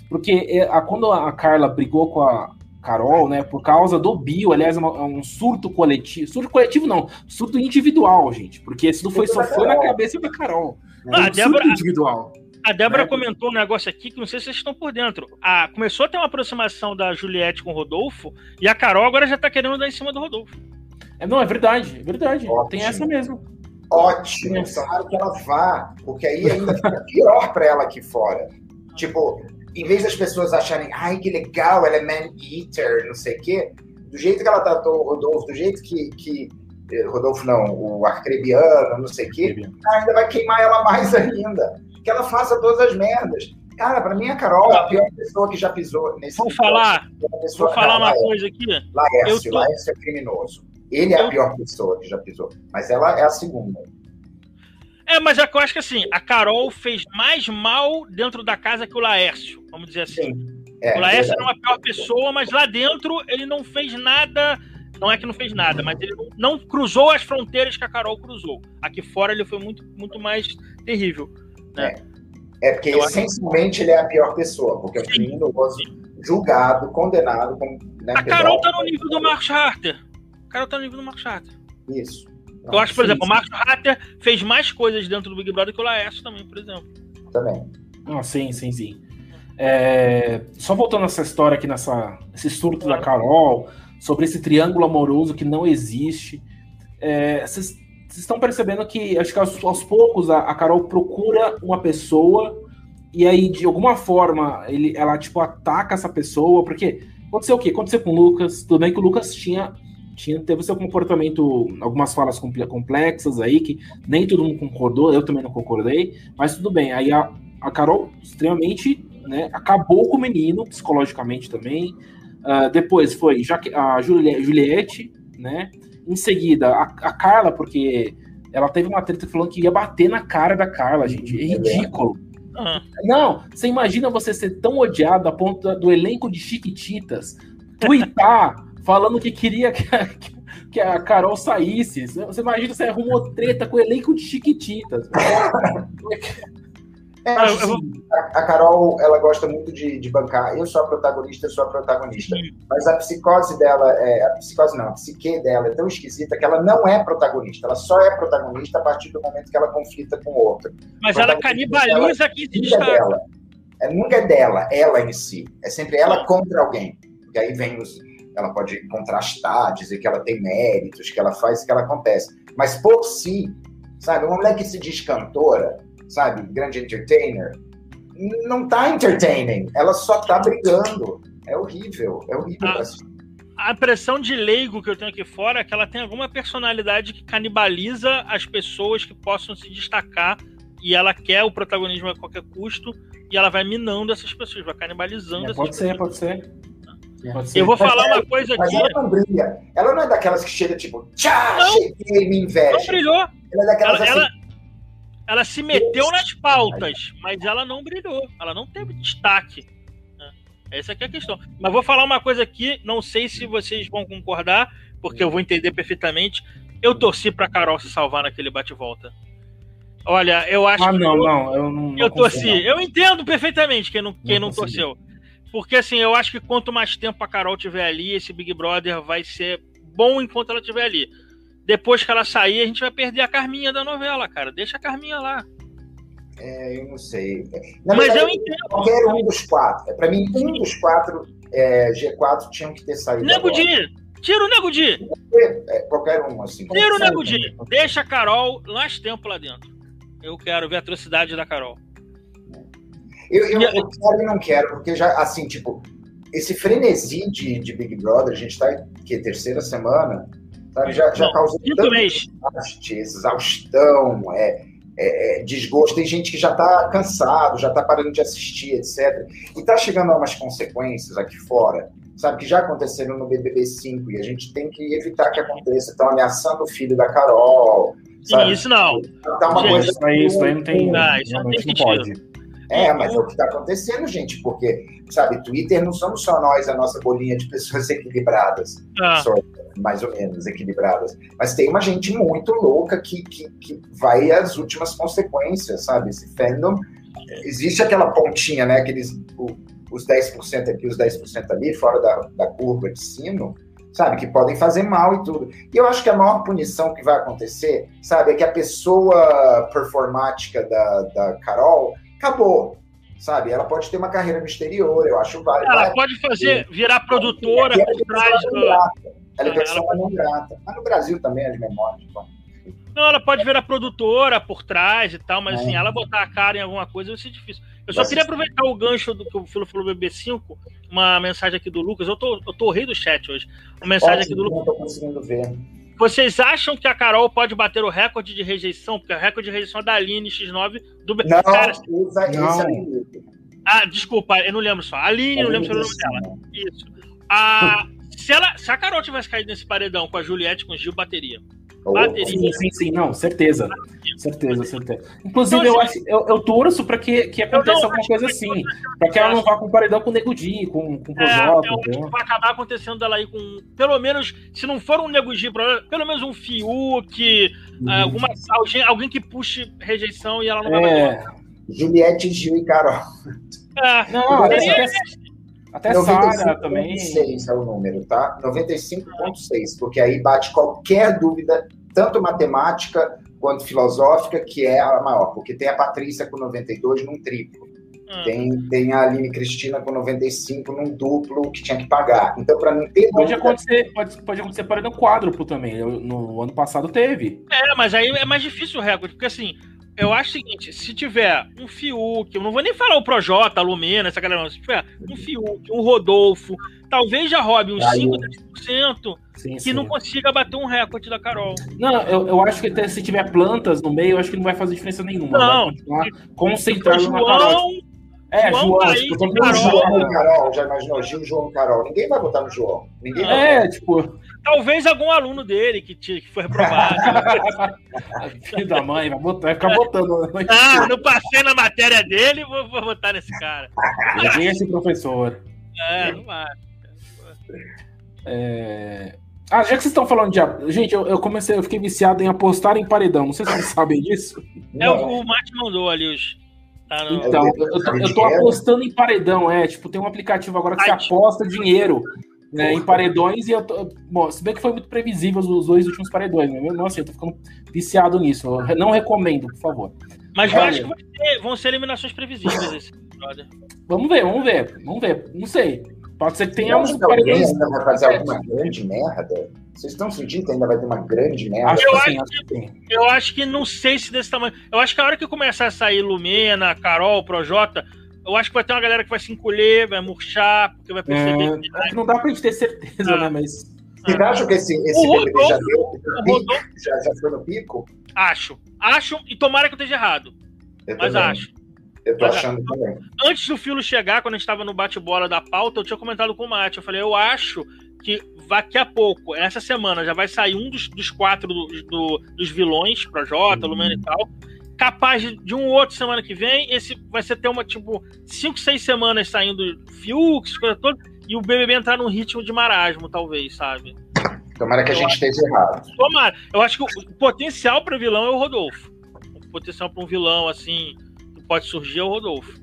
Porque é, a, quando a Carla brigou com a Carol, né, por causa do bio, aliás, é, é um surto coletivo. Surto coletivo não, surto individual, gente. Porque isso não foi só foi na cabeça da Carol. Ah, um a Débora, individual. A Débora né? comentou um negócio aqui que não sei se vocês estão por dentro. Ah, começou a ter uma aproximação da Juliette com o Rodolfo e a Carol agora já tá querendo dar em cima do Rodolfo. É, não, é verdade, é verdade. Ótimo. Tem essa mesmo. Ótimo, tomara que ela vá, porque aí ainda fica pior para ela aqui fora. Tipo, em vez das pessoas acharem, ai, que legal, ela é man-eater, não sei o quê, do jeito que ela tratou o Rodolfo, do jeito que, que eh, Rodolfo não, o Arcrebiano, não sei o quê, ainda vai queimar ela mais ainda. Que ela faça todas as merdas. Cara, pra mim a Carol é a pior pessoa que já pisou nesse Vou falar, pessoa, vou falar uma Laércio, coisa aqui. Laércio, tô... Laércio é criminoso. Ele é a pior pessoa que já pisou, mas ela é a segunda. É, mas é eu acho que assim, a Carol fez mais mal dentro da casa que o Laércio, vamos dizer assim. É, o Laércio era uma pior pessoa, mas lá dentro ele não fez nada. Não é que não fez nada, mas ele não, cruzou as fronteiras que a Carol cruzou. Aqui fora ele foi muito, muito mais terrível. Né? É. é porque eu essencialmente ele é a pior pessoa, porque é um criminoso, julgado, condenado. Com, né, a Carol tá no nível do Mark Harter. A Carol tá no nível do Mark Harter. Isso. Eu acho, por sim, exemplo, sim. o Marcos Hatter fez mais coisas dentro do Big Brother que o Laércio também, por exemplo. Também. Ah, sim, sim, sim. É, só voltando nessa história aqui, nessa, esse surto da Carol, sobre esse triângulo amoroso que não existe. É, vocês é, estão percebendo que, acho que aos, aos poucos, a, a, Carol procura uma pessoa e aí, de alguma forma, ele, ela, tipo, ataca essa pessoa, porque aconteceu o quê? Aconteceu com o Lucas, tudo bem que o Lucas tinha tinha, teve seu comportamento, algumas falas complexas aí, que nem todo mundo concordou, eu também não concordei, mas tudo bem. Aí a, a Carol, extremamente, né, acabou com o menino, psicologicamente também. Uh, depois foi a Juliette, né? Em seguida, a, a, Carla, porque ela teve uma treta falando que ia bater na cara da Carla, gente. É ridículo. Uhum. Não, você imagina você ser tão odiado a ponto do elenco de Chiquititas twittar falando que queria que a, que a Carol saísse. Você imagina você arrumou treta com o elenco de Chiquititas. É, assim, a, Carol, ela gosta muito de, de, bancar. Eu sou a protagonista, eu sou a protagonista. Mas a psicose dela, é, a psicose não, a psique dela é tão esquisita que ela não é protagonista. Ela só é protagonista a partir do momento que ela conflita com o outro. Mas ela canibaliza aqui se destaca. Dela. É, nunca é dela, ela em si. É sempre ela contra alguém. E aí vem os, ela pode contrastar, dizer que ela tem méritos, que ela faz, que ela acontece. Mas por si, sabe, uma mulher que se diz cantora, sabe, grande entertainer, não tá entertaining, ela só tá brigando. É horrível, é horrível. A, a impressão de leigo que eu tenho aqui fora é que ela tem alguma personalidade que canibaliza as pessoas que possam se destacar e ela quer o protagonismo a qualquer custo e ela vai minando essas pessoas, vai canibalizando é, essas pode pessoas. Ser, pode ser, eu vou falar uma coisa aqui. Ela não brilha. Ela não é daquelas que chega tipo, tchá, não, cheguei, me inveja. Não brilhou. Ela é daquelas ela, assim. Ela, se meteu nas pautas, mas ela não brilhou. Ela não teve destaque. Né? Essa é a questão. Mas vou falar uma coisa aqui, não sei se vocês vão concordar, porque eu vou entender perfeitamente. Eu torci pra Carol se salvar naquele bate-volta. Olha, eu acho ah, que. Ah, não, eu, não. Eu, não eu torci. Eu entendo perfeitamente quem não, quem não, não torceu. Porque assim, eu acho que quanto mais tempo a Carol tiver ali, esse Big Brother vai ser bom enquanto ela estiver ali. Depois que ela sair, a gente vai perder a Carminha da novela, cara. Deixa a Carminha lá. É, eu não sei. Na Mas verdade, eu entendo. Qualquer um dos quatro. É, Para mim, um dos quatro é, G4 tinham que ter saído. Nego Di! Tira o Nego Di! É, qualquer um, assim. Tira o Nego Di! Deixa a Carol mais tempo lá dentro. Eu quero ver a atrocidade da Carol. Eu, eu, eu quero e não quero, porque já, assim, tipo, esse frenesi de, de Big Brother, a gente tá, que terceira semana, sabe, já, já causou tanto exaustão, é, é, é, desgosto. Tem gente que já está cansado, já está parando de assistir, etc. E está chegando a umas consequências aqui fora, sabe, que já aconteceram no BBB 5 e a gente tem que evitar que aconteça. Estão ameaçando o filho da Carol. Sabe? Isso não. Tá uma gente, coisa isso aí não tem. Não, isso não, tem não pode. É, mas é o que está acontecendo, gente, porque, sabe, Twitter não somos só nós, a nossa bolinha de pessoas equilibradas, ah. só, mais ou menos equilibradas, mas tem uma gente muito louca que, que, que vai às últimas consequências, sabe? Esse fandom, existe aquela pontinha, né, aqueles, o, os 10% aqui, os 10% ali, fora da, da curva de sino, sabe, que podem fazer mal e tudo. E eu acho que a maior punição que vai acontecer, sabe, é que a pessoa performática da, da Carol acabou. Sabe? Ela pode ter uma carreira no exterior, eu acho válido. Ela pode fazer, virar produtora por trás do. Ela é pessoa não grata. Mas no Brasil também é de memória. Então. Não, ela pode virar produtora por trás e tal, mas é. assim, ela botar a cara em alguma coisa vai ser difícil. Eu só queria aproveitar o gancho do que o Filo falou BB5, uma mensagem aqui do Lucas. Eu tô, eu tô rei do chat hoje. Uma mensagem aqui do Lucas. Não tô conseguindo ver. Vocês acham que a Carol pode bater o recorde de rejeição? Porque o recorde de rejeição é da Aline X9 do Não, Cara, usa, não. É ah, desculpa, eu não lembro só. A Aline, eu não lembro o nome dela. Isso. A, se, ela, se a Carol tivesse caído nesse paredão com a Juliette, com o Gil, bateria. Bateria. Sim, sim, sim, não, certeza. Certeza, certeza. Inclusive, então, eu, acho, eu, eu torço para que, que aconteça alguma coisa assim. Para que ela não vá com paredão com o Nego Di, com, com o Projota. É, vai acabar acontecendo dela aí com. Pelo menos, se não for um Nego Di, pelo menos um Fiuk, uhum. alguma, alguém, alguém que puxe rejeição e ela não vai é. Juliette, Gil e Carol. É, não, até, até Sara também. 95,6 é o número, tá? 95,6, porque aí bate qualquer dúvida, tanto matemática quanto filosófica, que é a maior, porque tem a Patrícia com 92 num triplo. Hum. Tem, tem a Aline Cristina com 95 num duplo que tinha que pagar. Então, para não ter. Pode dúvida... acontecer, pode, pode acontecer para um quádruplo também. No ano passado teve. É, mas aí é mais difícil o recorde, porque assim, eu acho o seguinte: se tiver um Fiuk, eu não vou nem falar o Projota, a Lumena, essa galera, não. Se tiver um Fiuk, um Rodolfo, talvez já roube uns 5, 10% sim, que sim. não consiga bater um recorde da Carol. Não, eu, eu acho que até se tiver plantas no meio, eu acho que não vai fazer diferença nenhuma. Não. Vai concentrado na Carol. É, João, João tá tipo, Carol. João e Carol, já imaginou? Gil, João e Carol. Ninguém vai votar no João. Ninguém é, tipo. Talvez algum aluno dele que, que foi reprovado. Filho da mãe, vai, botar, vai ficar botando. Ah, não passei na matéria dele, vou, vou votar nesse cara. Ninguém é esse professor. É, não. É... Ah, já que vocês estão falando de. Gente, eu, eu, comecei, eu fiquei viciado em apostar em paredão. Não sei se vocês sabem disso. É, o, o Mate mandou ali os. Tá no... Então, eu, eu, eu, tô apostando em paredão, é. Tipo, tem um aplicativo agora que você aposta dinheiro né, em paredões. E eu tô. Bom, se bem que foi muito previsível os dois últimos paredões, né? Nossa, eu tô ficando viciado nisso. Eu não recomendo, por favor. Mas eu acho que ter, vão ser eliminações previsíveis esse brother. Vamos ver, vamos ver, vamos ver. Não sei. Pode ser que tenha uns paredões. ainda vai fazer alguma grande merda? Vocês estão sentindo que ainda vai ter uma grande merda? Acho eu, acho que, eu acho que não sei se desse tamanho. Eu acho que a hora que começar a sair Lumena, Carol, Projota, eu acho que vai ter uma galera que vai se encolher, vai murchar, porque vai perceber. É, que... Que não dá pra gente ter certeza, ah. né? Mas. Vocês ah. acham que esse, esse Rodolfo, já deu? Já, já, foi no pico? Acho. Acho, e tomara que eu esteja errado. Eu mas também. acho. Eu tô achando também. Antes do Filo chegar, quando a gente estava no bate-bola da pauta, eu tinha comentado com o Mate. Eu falei, eu acho que daqui a pouco, essa semana, já vai sair um dos, dos quatro do, do, dos vilões, Projota, uhum. Lumena e tal. Capaz de, um outro semana que vem, esse vai ser ter uma, tipo, cinco, seis semanas saindo Fiuk, coisa toda, e o BBB entrar num ritmo de marasmo, talvez, sabe? Tomara que eu a gente esteja errado. Tomara. Eu acho que o, o potencial para vilão é o Rodolfo. O potencial para um vilão, assim, pode surgir é o Rodolfo.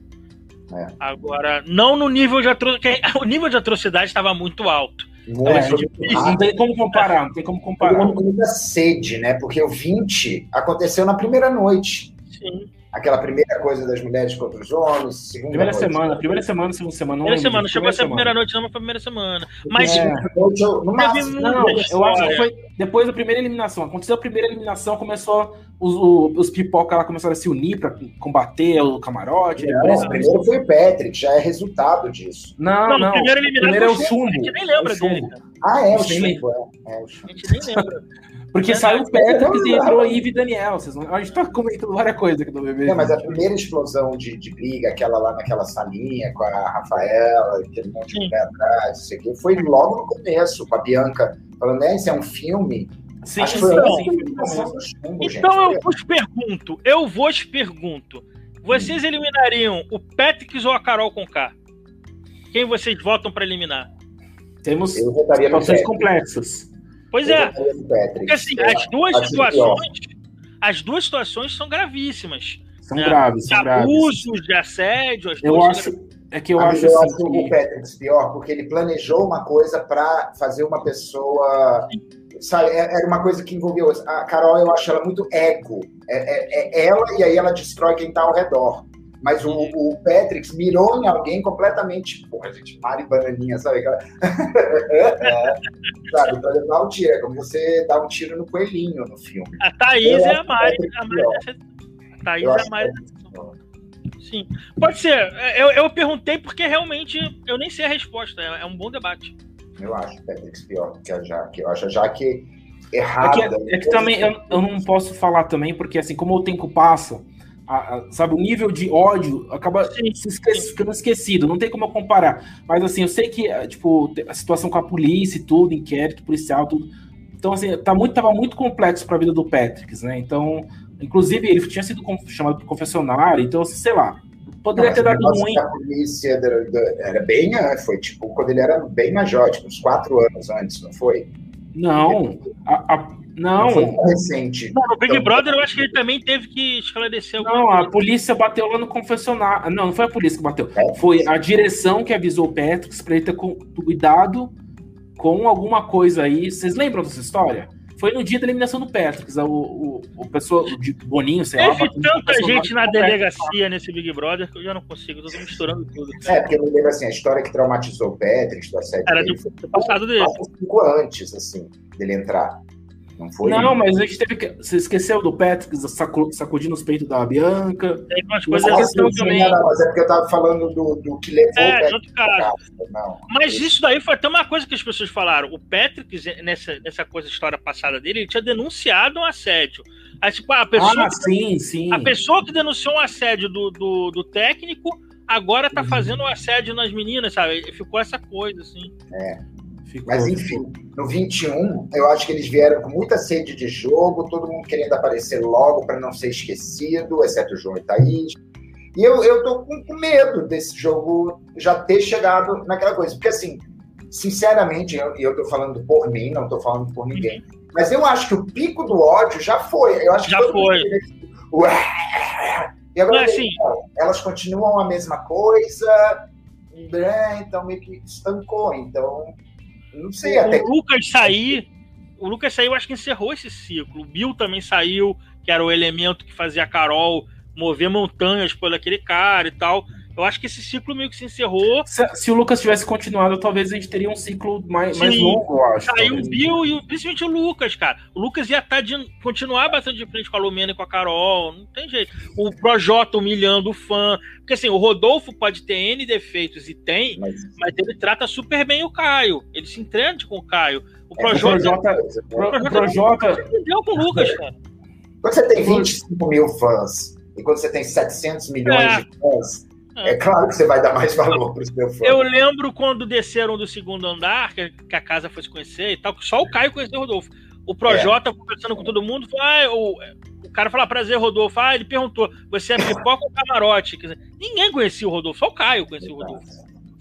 É. Agora, não no nível de atrocidade. O nível de atrocidade estava muito alto. Muito é, não tem como comparar, não tem como comparar. muita sede, né? Porque o 20 aconteceu na primeira noite. Sim aquela primeira coisa das mulheres contra os homens, segunda primeira noite. semana, primeira semana, segunda semana. Primeira semana, chegou a ser a primeira noite, não, foi a primeira semana. Mas é. eu, no máximo, não, eu acho que foi depois da primeira eliminação. Aconteceu a primeira eliminação, começou os, os, os pipoca lá começaram a se unir para combater o camarote. Não, o primeiro foi o Patrick, já é resultado disso. Não, não, não. O primeiro, primeiro é o chumbo. A gente nem lembra é dele. Ah, é o chumbo. É, é o chumbo. A gente nem lembra. Porque saiu o Patrick e entrou a Eve e Daniel. Vocês não... A gente tá comentando várias coisas aqui do bebê. É, mas a primeira explosão de, de briga, aquela lá naquela salinha com a Rafaela, aquele monte de mulher atrás, isso aqui, foi logo no começo, com a Bianca falando, né, isso é um filme. Sim, Acho então, chumbo, então eu vos pergunto, eu vos pergunto, vocês hum. eliminariam o Patrick ou a Carol com K? Quem vocês votam para eliminar? Temos situações complexas. Pois é. Porque assim, as duas situações. As duas situações são gravíssimas. São né? graves, são abusos, graves. de assédio. As eu acho. É que eu acho, eu assim, acho que... o Patrick pior, porque ele planejou uma coisa para fazer uma pessoa. Sabe, é, era uma coisa que envolveu. A Carol, eu acho ela muito ego. É, é, é ela e aí ela destrói quem está ao redor. Mas o, o Patrick mirou em alguém completamente. Porra, gente, Mari Bananinha, sabe? é, sabe, pra levar um tiro. É como você dá um tiro no coelhinho no filme. A Thaís é a Mari. A, Mari a Thaís é a Mari. Sim. Pode ser. Eu, eu perguntei porque realmente eu nem sei a resposta. É, é um bom debate. Eu acho o Patrick pior que a Jaque. Eu acho a Jaque errada. É que, é que também eu, eu não posso falar também, porque assim, como o tempo passa a, a, sabe, o nível de ódio acaba se esquece, ficando esquecido, não tem como eu comparar. Mas assim, eu sei que, eh, tipo, a situação com a polícia e tudo, inquérito policial, tudo. Então, assim, tá muito, tava muito complexo para a vida do Patrick, né? Então, inclusive, ele tinha sido chamado para confessionário, então, assim, sei lá, poderia não, ter dado ruim. A polícia era, era bem, foi tipo, quando ele era bem major, tipo, uns quatro anos antes, não foi? Não, a, a não. Não recente. Não, no Big então, Brother eu acho que ele também teve que esclarecer Não, coisa. a polícia bateu lá no confessionário. Não, não foi a polícia que bateu. É. Foi a direção que avisou o Patrick para ele ter cuidado com alguma coisa aí. Vocês lembram dessa história? Foi no dia da eliminação do Patrick, o, o, o pessoa de Boninho, sei Teve lá. Teve tanta gente na delegacia nesse Big Brother que eu já não consigo, eu tô misturando tudo. É, porque eu me lembro assim, a história que traumatizou o Patrick, da série. Era do, do passado dele. Cinco antes, assim, dele entrar. Não foi? Não, mas a gente teve que. Você esqueceu do Patrick sacudindo os peitos da Bianca? Tem umas coisas que questão também. Não, mas é porque eu tava falando do, do que levou é, o Patrick. Casa. Não, mas isso daí foi até uma coisa que as pessoas falaram. O Patrick, nessa, nessa coisa, história passada dele, ele tinha denunciado um assédio. Aí, tipo, a pessoa. Ah, sim, sim. A pessoa que denunciou um assédio do, do, do técnico agora tá uhum. fazendo um assédio nas meninas, sabe? Ficou essa coisa, assim. É. Ficou, Mas enfim, no 21, eu acho que eles vieram com muita sede de jogo, todo mundo querendo aparecer logo para não ser esquecido, exceto o João e Thaís. E eu, eu tô com, com medo desse jogo já ter chegado naquela coisa. Porque, assim, sinceramente, e eu, eu tô falando por mim, não tô falando por ninguém. Mas eu acho que o pico do ódio já foi. Eu acho já foi. E agora, assim, elas continuam a mesma coisa, né, então meio que estancou. Então, sei o, até. O Lucas sair. O Lucas saiu, acho que encerrou esse ciclo. O Bill também saiu, que era o elemento que fazia a Carol mover montanhas por aquele cara e tal. Eu acho que esse ciclo meio que se encerrou. Se, se o Lucas tivesse continuado, talvez a gente teria um ciclo mais, mais longo, eu acho. Saiu o Bill e principalmente o Lucas, cara. O Lucas ia estar tá de, continuar bastante de frente com a Lumena e com a Carol. Não tem jeito. O Projota humilhando o fã. Porque assim, o Rodolfo pode ter N defeitos e tem, mas, mas ele trata super bem o Caio. Ele se entende com o Caio. O Projota. É, o Projota. O Projota. Pro, com o Lucas, cara. Quando você tem 25 mil fãs e quando você tem 700 milhões é. de fãs é claro que você vai dar mais valor para o seu fã. Eu lembro quando desceram do segundo andar, que, a casa foi se conhecer e tal, que só o Caio conheceu o Rodolfo. O Projota, é. conversando com todo mundo, falou, ah, o, o cara falou, ah, prazer, Rodolfo. Ah, ele perguntou, você é pipoca ou camarote? Quer dizer, ninguém conhecia o Rodolfo, só o Caio conhecia o Rodolfo.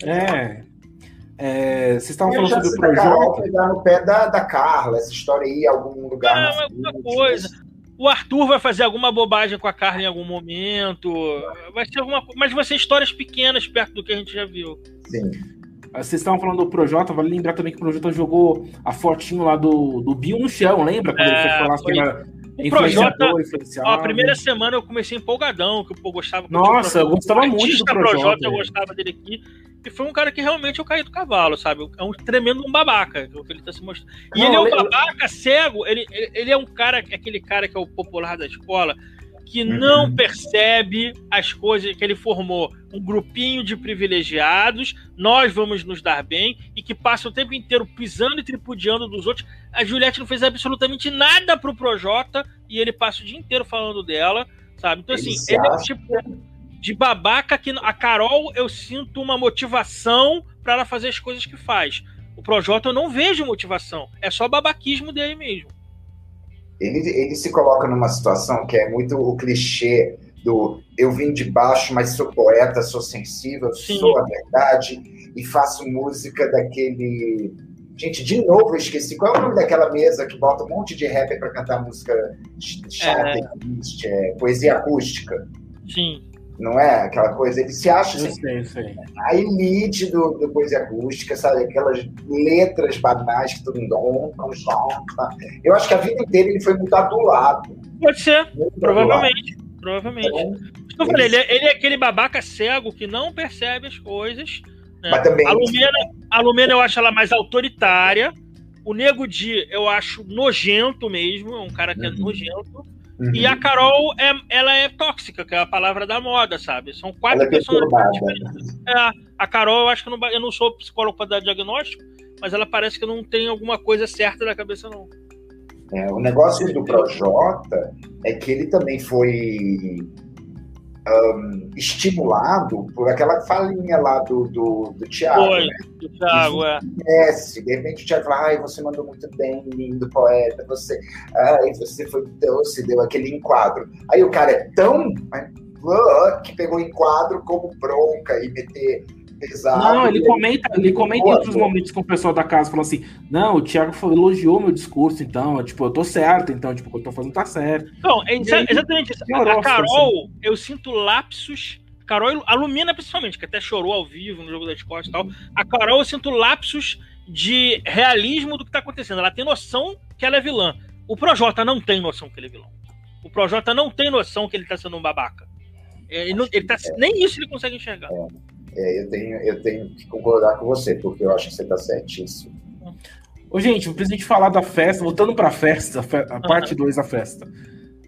É. é vocês estavam falando sobre o Projota. pegar no pé da, da Carla, essa história aí, algum lugar. Não, é outra coisa. O Arthur vai fazer alguma bobagem com a Carla em algum momento. Vai ser alguma Mas vai ser histórias pequenas perto do que a gente já viu. Sim. Vocês estavam falando do Projota, vale lembrar também que o Projota jogou a fotinho lá do, do Bill no chão, lembra? Quando é, ele foi falar foi... que era o Projota, ó, a primeira semana eu comecei empolgadão, que eu gostava. Nossa, eu gostava muito do Projota. Projota eu gostava dele aqui. E foi um cara que realmente eu caí do cavalo, sabe? É um tremendo um babaca, que ele tá se mostrando. E Não, ele é um babaca cego, ele, ele é um cara, aquele cara que é o popular da escola, que uhum. não percebe as coisas que ele formou. Um grupinho de privilegiados, nós vamos nos dar bem, e que passa o tempo inteiro pisando e tripudiando dos outros. A Juliette não fez absolutamente nada pro Projota, e ele passa o dia inteiro falando dela, sabe? Então, assim, ele é o tipo de babaca que a Carol eu sinto uma motivação para ela fazer as coisas que faz. O Projota eu não vejo motivação, é só babaquismo dele mesmo. Ele, ele se coloca numa situação que é muito o clichê do eu vim de baixo, mas sou poeta, sou sensível, Sim. sou a verdade e faço música daquele. Gente, de novo eu esqueci. Qual é o nome daquela mesa que bota um monte de rapper para cantar música chata, é... triste, é, poesia acústica? Sim não é aquela coisa, ele se acha assim, sei, sei. a elite do, do poesia acústica, sabe? Aquelas letras banais que todo mundo tá? Eu acho que a vida inteira ele foi muito adulado. Pode ser, muito provavelmente. Adulado. Provavelmente. Então, eu falei, ele, é, ele, é aquele babaca cego que não percebe as coisas. Né? Mas também. A Lumena, a Lumena eu acho ela mais autoritária. O Nego Di eu acho nojento mesmo, é um cara que é uhum. nojento. Uhum. E a Carol, é, ela é tóxica, que é a palavra da moda, sabe? São quatro pessoas. É, a Carol, eu acho que eu não, eu não sou psicólogo para dar diagnóstico, mas ela parece que não tem alguma coisa certa na cabeça, não. É, o negócio do Projota é que ele também foi um, estimulado por aquela falinha lá do, do, do Thiago. Foi, né? do Thiago, é. De repente o Thiago fala, ai, você mandou muito bem, lindo poeta, você, ai, você foi doce, deu aquele enquadro. Aí o cara é tão que pegou enquadro como bronca e meter pesado. Não, ele comenta, ele comenta em outros momentos com o pessoal da casa, falando assim: não, o Thiago elogiou meu discurso, então, tipo, eu tô certo, então, tipo, o que eu tô fazendo tá certo. Não, é exatamente isso. A, a Carol, eu sinto lapsos. Carol, a Lumina principalmente, que até chorou ao vivo no jogo da Discord e tal. A Carol, eu sinto lapsos de realismo do que tá acontecendo. Ela tem noção que ela é vilã. O Projota não tem noção que ele é vilão. O Projota não tem noção que ele tá sendo um babaca. Ele, não, ele tá, nem isso ele consegue enxergar. É. É, eu, tenho, eu tenho que concordar com você, porque eu acho que você está certíssimo. Ô, gente, eu preciso falar da festa, voltando para a festa, a parte 2 da festa.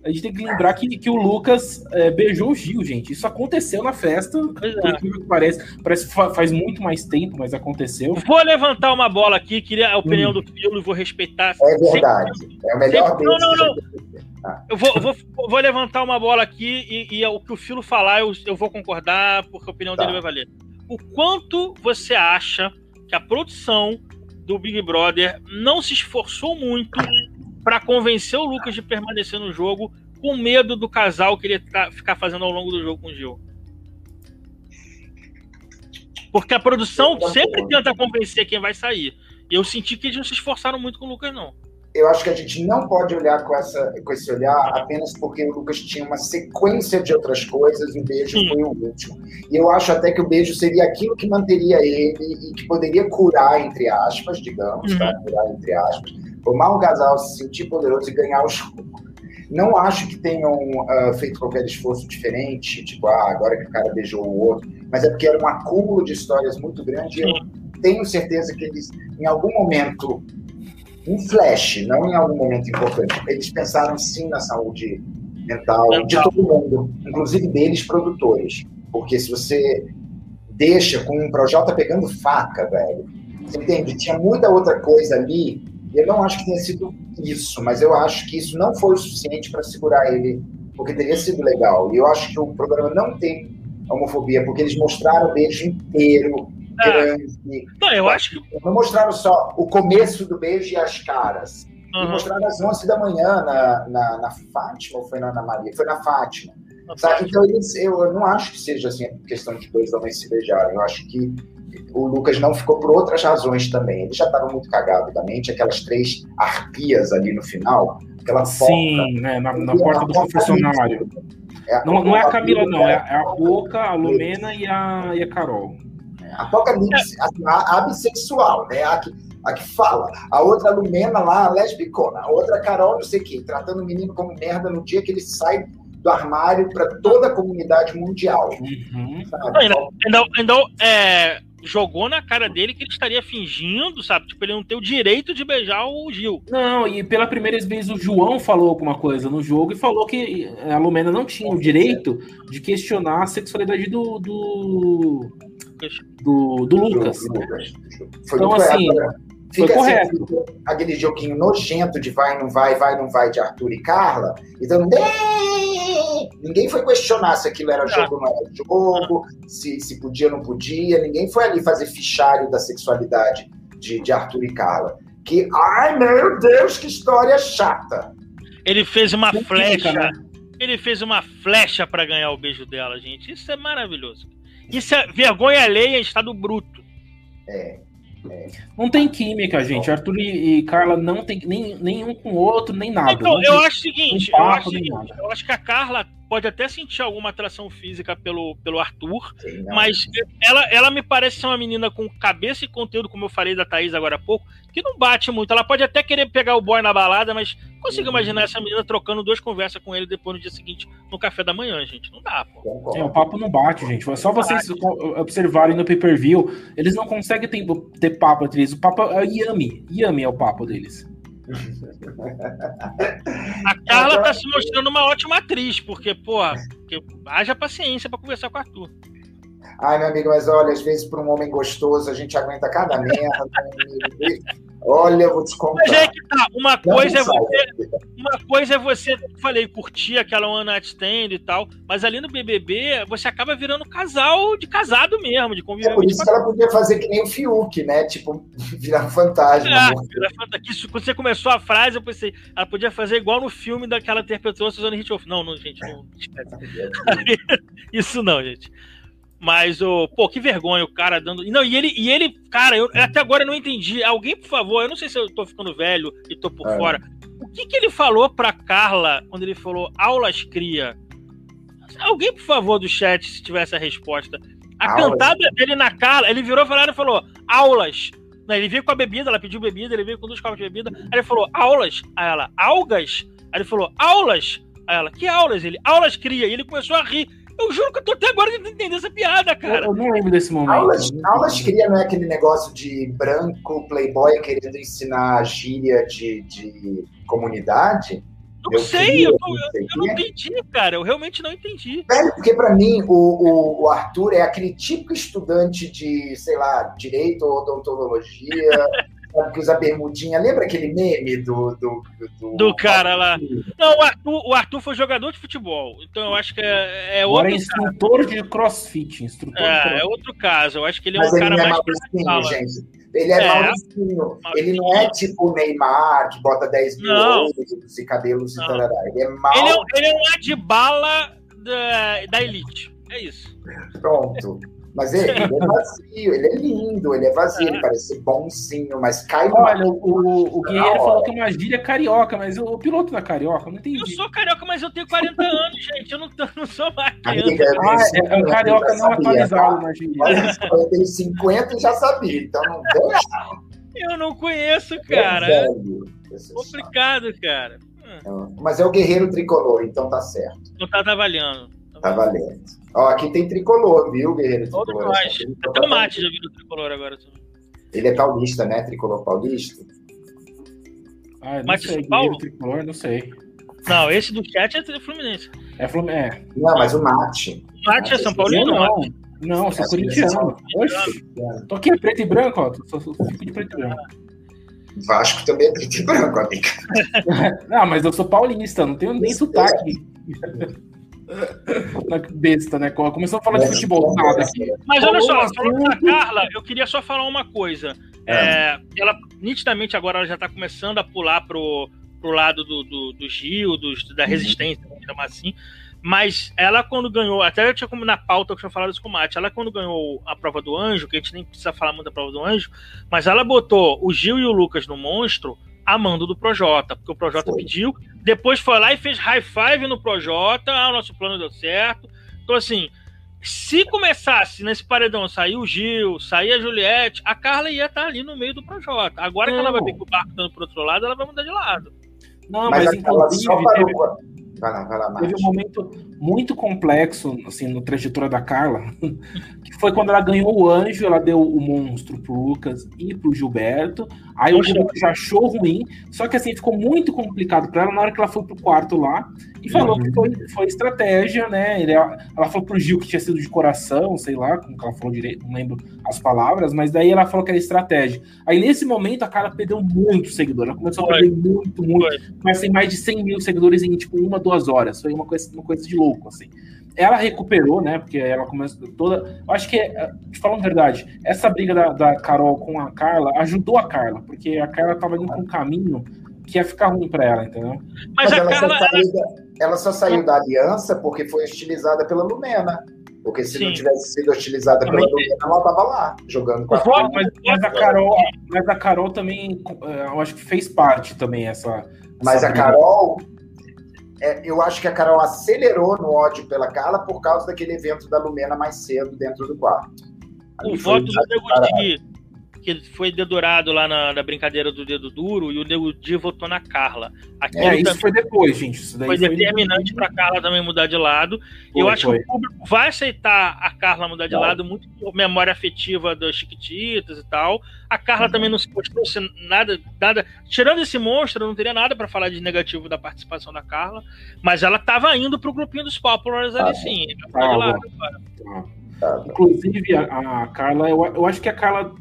A gente tem que lembrar que, que o Lucas é, beijou o Gil, gente. Isso aconteceu na festa. É. que parece. Parece que faz muito mais tempo, mas aconteceu. Vou levantar uma bola aqui, queria a opinião hum. do Filo e vou respeitar. É verdade. Sempre, é o melhor sempre, Não, não, não. Eu vou, vou, vou, levantar uma bola aqui e, e, o que o Filo falar eu, eu vou concordar, porque a opinião tá. dele vai valer. O quanto você acha que a produção do Big Brother não se esforçou muito para convencer o Lucas de permanecer no jogo com medo do casal que ele tá, ficar fazendo ao longo do jogo com o Gil? Porque a produção sempre tenta convencer quem vai sair. E eu senti que eles não se esforçaram muito com o Lucas, não eu acho que a gente não pode olhar com, essa, com esse olhar apenas porque o Lucas tinha uma sequência de outras coisas e o beijo Sim. foi o último. E eu acho até que o beijo seria aquilo que manteria ele e que poderia curar, entre aspas, digamos, uhum. tá? curar, entre aspas, formar um casal, se sentir poderoso e ganhar o jogo. Não acho que tenham uh, feito qualquer esforço diferente, tipo, ah, agora que o cara beijou o outro, mas é porque era um acúmulo de histórias muito grande e eu tenho certeza que eles, em algum momento, um flash, não em algum momento importante. Eles pensaram sim na saúde mental de todo mundo, inclusive deles produtores. Porque se você deixa com um Projota pegando faca, velho, você entende? Tinha muita outra coisa ali. Eu não acho que tenha sido isso, mas eu acho que isso não foi o suficiente para segurar ele, porque teria sido legal. E eu acho que o programa não tem homofobia, porque eles mostraram o beijo inteiro, é. grande. Não, eu acho que. Não mostraram só o começo do beijo e as caras. Uhum. mostraram às 11 da manhã na, na, na, Fátima, ou foi na Ana Maria? Foi na Fátima. sabe? Então, eles, eu, eu não acho que seja assim, questão de dois homens se beijarem. Eu acho que o Lucas não ficou por outras razões também. Ele já estava muito cagado da mente, aquelas três arpias ali no final. Aquela Sim, né, na, na porta do confessionário. É não, não é a Camila, não, é, é a Boca, a Lumena e a, e a Carol. É, Apocalipse, a, a bissexual, né? A que, a que fala. A outra Lumena lá, a lesbicona. A outra Carol, não sei o quê, tratando o menino como merda no dia que ele sai do armário para toda a comunidade mundial. Uhum. Então, então é, jogou na cara dele que ele estaria fingindo, sabe? Tipo, ele não tem o direito de beijar o Gil. Não, e pela primeira vez o João falou alguma coisa no jogo e falou que a Lumena não tinha o direito de questionar a sexualidade do. do, do, do Lucas. Né? Então, assim. Fica Foi correto. Assim, aquele joguinho nojento de vai, não vai, vai, não vai de Arthur e Carla. Então, ninguém foi questionar se aquilo era jogo ou não era jogo, se, se podia ou não podia. Ninguém foi ali fazer fichário da sexualidade de, de Arthur e Carla. Que, ai meu Deus, que história chata. Ele fez uma flecha. né? Ele fez uma flecha para ganhar o beijo dela, gente. Isso é maravilhoso. Isso é vergonha alheia em estado bruto. É. É. Não tem química, gente. Arthur e, Carla não tem nem, nenhum com o outro, nem nada. Então, eu acho o seguinte, papo, eu, acho seguinte eu acho que a Carla pode até sentir alguma atração física pelo, pelo Arthur, Sim, mas ela, ela me parece ser uma menina com cabeça e conteúdo, como eu falei da Thaís agora há pouco, que não bate muito. Ela pode até querer pegar o boy na balada, mas consigo uhum. imaginar essa menina trocando duas conversas com ele depois no dia seguinte, no café da manhã, gente. Não dá, pô. É, o papo não bate, gente. É só vocês observarem no pay-per-view, eles não conseguem ter, ter papo entre eles. O papo é Yami. Yami é o papo deles. A Carla tá se mostrando uma ótima atriz, porque, pô, porque haja paciência para conversar com o Arthur. Ai, meu amigo, mas olha, às vezes para um homem gostoso a gente aguenta cada merda. Olha, eu vou te contar. Mas é que tá, uma coisa é você, uma coisa é você, falei, curtir aquela one night stand e tal, mas ali no BBB você acaba virando casal de casado mesmo, de convivência. É por isso que ela podia fazer que nem o Fiuk, né? Tipo, virar fantasma. É, virar fantasma. Quando você começou a frase, eu pensei, ela podia fazer igual no filme daquela interpretou a Suzane Hitchcock. Não, não, gente, não. Isso não, gente. Mas, oh, pô, que vergonha o cara dando. Não, e ele, e ele cara, eu até agora não entendi. Alguém, por favor, eu não sei se eu tô ficando velho e tô por é. fora. O que, que ele falou pra Carla quando ele falou aulas cria? Alguém, por favor, do chat, se tivesse a resposta. A aulas. cantada dele na Carla, ele virou e falou: aulas. Não, ele veio com a bebida, ela pediu bebida, ele veio com dois copos de bebida. Aí ele falou: aulas. Aí ela, algas? Aí ele falou: aulas. Aí ela, que aulas? Ele, aulas cria. E ele começou a rir. Eu juro que eu tô até agora tentando entender essa piada, cara. Eu, eu não lembro desse momento. Aulas, aulas cria não é aquele negócio de branco, playboy querendo ensinar gíria de, de comunidade? Não eu sei, queria, eu, não, eu, eu, não entendi, cara. Eu realmente não entendi. Velho, porque para mim o, o, o, Arthur é aquele típico estudante de, sei lá, direito ou odontologia. sabe, que usa bermudinha. Lembra aquele meme do. Do, do, do cara lá. Não, o Arthur, o Arthur foi jogador de futebol. Então eu acho que é, é outro. Agora é instrutor caso. de crossfit. Instrutor é, de crossfit. é outro caso. Eu acho que ele é Mas um cara é mais. gente. Ele é, é Mauricinho. Ele não é tipo o Neymar, que bota 10 mil e cabelos não. e tal. Ele é mal. Ele é, ele é um Adbala da, da Elite. É isso. Pronto. Mas ele, ele, é vazio, ele é lindo, ele é vazio, é. ele parece bonzinho, mas cai no. Olha, o, o Guerreiro falou que é uma gíria carioca, mas o, piloto da carioca, não entendi. Eu sou carioca, mas eu tenho 40 anos, gente. Eu não, não sou mais criança. Ah, é, é um carioca não atualizado na gíria. Eu tenho 50 e já sabia, então não deu. Eu não conheço, cara. É complicado, cara. Mas é o guerreiro tricolor, então tá certo. Não tá trabalhando. Tá valendo. Ó, aqui tem tricolor, viu, Guerreiro Tricolor? nós. Até o Mate já viu tricolor agora. Ele é paulista, né? Tricolor paulista. Ah, não Mate sei, Paulo? Tricolor, não sei. Não, esse do chat é Fluminense. É Fluminense. É. Não, mas o Mate. O Mate é São Paulino? Não, não. Não, sou é corintiano. Oxe, tô aqui preto e branco, ó. Só, só fico de preto e branco. Vasco também é preto e branco, amiga. não, mas eu sou paulista, não tenho nem sotaque. besta, né? Começou a falar de futebol, nada aqui. Mas olha só, falando da Carla, eu queria só falar uma coisa. É. É, ela, nitidamente, agora ela já está começando a pular pro, pro lado do, do, do Gil, dos, da uhum. resistência, vamos chamar assim. Mas ela, quando ganhou, até eu tinha como na pauta que eu tinha falado isso com o Mate, ela, quando ganhou a prova do anjo, que a gente nem precisa falar muito da prova do anjo, mas ela botou o Gil e o Lucas no monstro a mando do Projota, porque o Projota foi. pediu, depois foi lá e fez high five no Projota, ah, o nosso plano deu certo. Então, assim, se começasse nesse paredão sair o Gil, sair a Juliette, a Carla ia estar ali no meio do Projota. Agora não. que ela vai ver que o barco está pro outro lado, ela vai mudar de lado. Não, mas, mas inclusive. Teve, vai lá, vai lá, teve um momento muito complexo, assim, no trajetória da Carla, que foi quando ela ganhou o anjo, ela deu o monstro pro Lucas e pro Gilberto. Aí Poxa. o Gilberto já achou ruim, só que assim, ficou muito complicado para ela na hora que ela foi pro quarto lá e falou uhum. que foi, foi estratégia, né? Ele, ela falou pro Gil que tinha sido de coração, sei lá, como ela falou direito, não lembro as palavras, mas daí ela falou que era estratégia. Aí nesse momento a Carla perdeu muito seguidor, ela começou foi. a perder muito, muito. Foi. Mas tem mais de 100 mil seguidores em tipo uma, duas horas. Foi uma coisa, uma coisa de louco pouco, assim. Ela recuperou, né? Porque ela começou toda. Eu acho que, te falando a verdade, essa briga da, da, Carol com a Carla ajudou a Carla, porque a Carla tava indo com um caminho que ia ficar ruim para ela, entendeu? Mas, Mas ela, Carla, só saiu da, ela só saiu da aliança porque foi hostilizada pela Lumena. Porque se Sim. não tivesse sido hostilizada pela Lumena, ela tava lá, jogando com a Carol. Mas, mas, a Carol, mas a Carol também, eh, eu acho que fez parte também essa. Mas essa a Carol, é, eu acho que a Carol acelerou no ódio pela Carla por causa daquele evento da Lumena mais cedo dentro do quarto. Ali o voto do Nego que foi dedurado lá na, na, brincadeira do dedo duro e o Nego Di votou na Carla. Aquilo é, isso foi depois, gente. Isso foi, foi determinante para Carla também mudar de lado. Foi, eu acho foi. que o público vai aceitar a Carla mudar de lado, muito por memória afetiva dos Chiquititas e tal. A Carla uhum. também não se mostrou nada, nada. Tirando esse monstro, não teria nada para falar de negativo da participação da Carla. Mas ela estava indo pro grupinho dos Populars ali sim. Tá, lado, tá. Inclusive, a, a Carla, eu, eu, acho que a Carla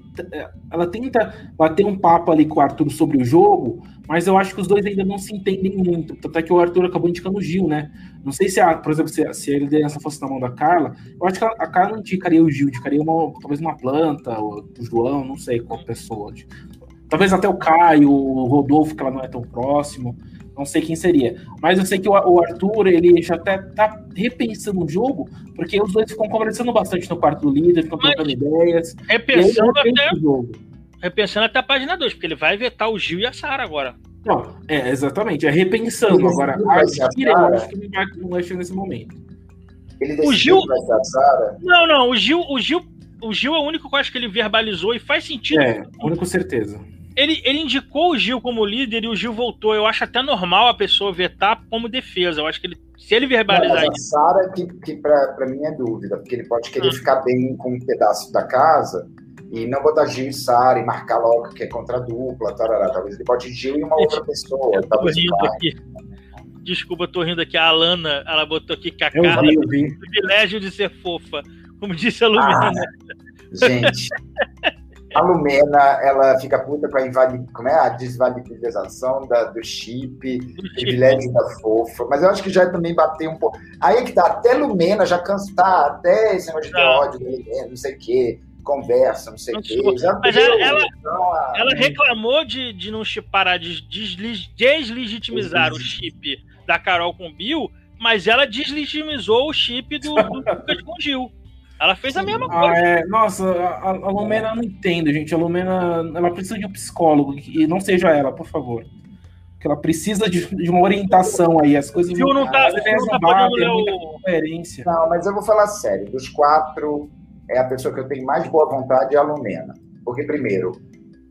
ela tenta bater um papo ali com o Arthur sobre o jogo, mas eu acho que os dois ainda não se entendem muito. Tanto é que o Arthur acabou indicando o Gil, né? Não sei se, a, por exemplo, se, se a liderança fosse na mão da Carla, eu acho que a, a Carla indicaria o Gil, indicaria uma, talvez uma planta, ou o João, não sei qual pessoa. Talvez até o Caio, o Rodolfo, que ela não é tão próximo. Não sei quem seria. Mas eu sei que o, Arthur, ele já até tá repensando o jogo, porque os dois ficam conversando bastante no quarto do líder, ficam trocando ideias. Repensando até. Repensando até a página 2, porque ele vai vetar o Gil e a Sara agora. Não, é, exatamente. É repensando. Agora, a Gil, eu acho que não vai, não vai chegar nesse momento. Ele o Gil. Não, não, o Gil, o Gil. O Gil é o único que eu acho que ele verbalizou e faz sentido. É, único certeza. Ele, ele indicou o Gil como líder e o Gil voltou. Eu acho até normal a pessoa vetar como defesa. Eu acho que ele, se ele verbalizar isso. Sara, que, que para mim é dúvida, porque ele pode querer hum. ficar bem com um pedaço da casa e não botar Gil e Sara e marcar logo que é contra a dupla. Tarará. Talvez ele bote Gil e uma outra pessoa. Eu talvez aqui. Desculpa, tô rindo aqui. A Alana, ela botou aqui que a eu Carla vi, tem o privilégio de ser fofa. Como disse a Lumina. Ah, gente. A Lumena, ela fica puta com a. Como é? a desvalidização da, do chip, privilégio da fofa. Mas eu acho que já também bateu um pouco. Aí é que tá, até Lumena já cansa, tá, até esse negócio de ter ódio, não sei o quê, conversa, não sei o quê. Mas deu, ela, então, a... ela reclamou de, de não parar de deslegitimizar o chip da Carol com Bill, mas ela deslegitimizou o chip do, do Lucas com o Gil. Ela fez a mesma ah, coisa. é. Nossa, a, a Lumena não entende, gente. A Lumena ela precisa de um psicólogo e não seja ela, por favor. Que ela precisa de, de uma orientação aí. As coisas não, não tá, não tá batem, o... coerência. Não, mas eu vou falar sério. Dos quatro, é a pessoa que eu tenho mais boa vontade é a Lumena. Porque, primeiro,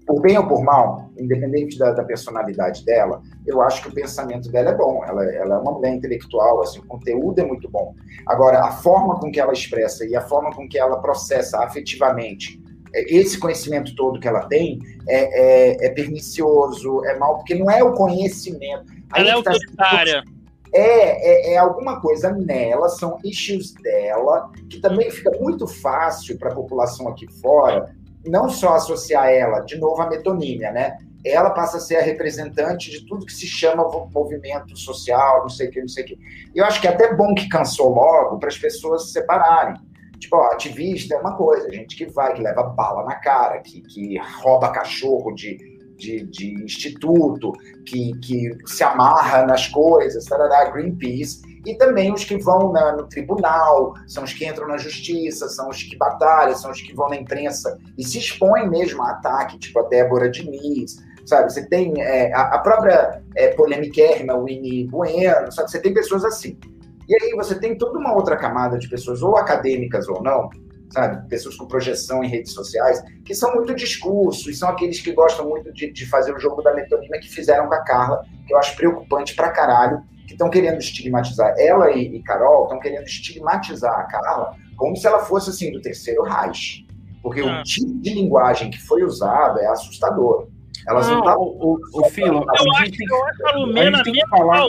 por bem ou por mal, independente da, da, personalidade dela, eu acho que o pensamento dela é bom. Ela, ela, é uma mulher intelectual, assim, o conteúdo é muito bom. Agora, a forma com que ela expressa e a forma com que ela processa afetivamente é, esse conhecimento todo que ela tem é, é, é pernicioso, é mal, porque não é o conhecimento. Ela é tá autoritária. Tá... É, é, é, alguma coisa nela, são issues dela, que também fica muito fácil para a população aqui fora não só associar ela, de novo, à metonímia, né? Ela passa a ser a representante de tudo que se chama movimento social, não sei o que, não sei o que. Eu acho que é até bom que cansou logo para as pessoas se separarem. Tipo, ó, ativista é uma coisa, gente que vai, que leva bala na cara, que, que rouba cachorro de, de, de instituto, que, que se amarra nas coisas, tarará, Greenpeace e também os que vão na, no tribunal, são os que entram na justiça, são os que batalham, são os que vão na imprensa e se expõem mesmo a ataque, tipo a Débora Diniz, sabe? Você tem é, a, a, própria é, polemiquérrima Winnie Bueno, sabe? Você tem pessoas assim. E aí você tem toda uma outra camada de pessoas, ou acadêmicas ou não, sabe? Pessoas com projeção em redes sociais, que são muito discurso, e são aqueles que gostam muito de, de fazer o jogo da metonima que fizeram com a Carla, que eu acho preocupante pra caralho, estão querendo estigmatizar ela e, e Carol, estão querendo estigmatizar a Carla como se ela fosse assim do terceiro Reich. Porque ah. o tipo de linguagem que foi usado é assustador. Elas não, não O, o, o Filo, eu, acho, que, eu acho a Lumena a menos falar...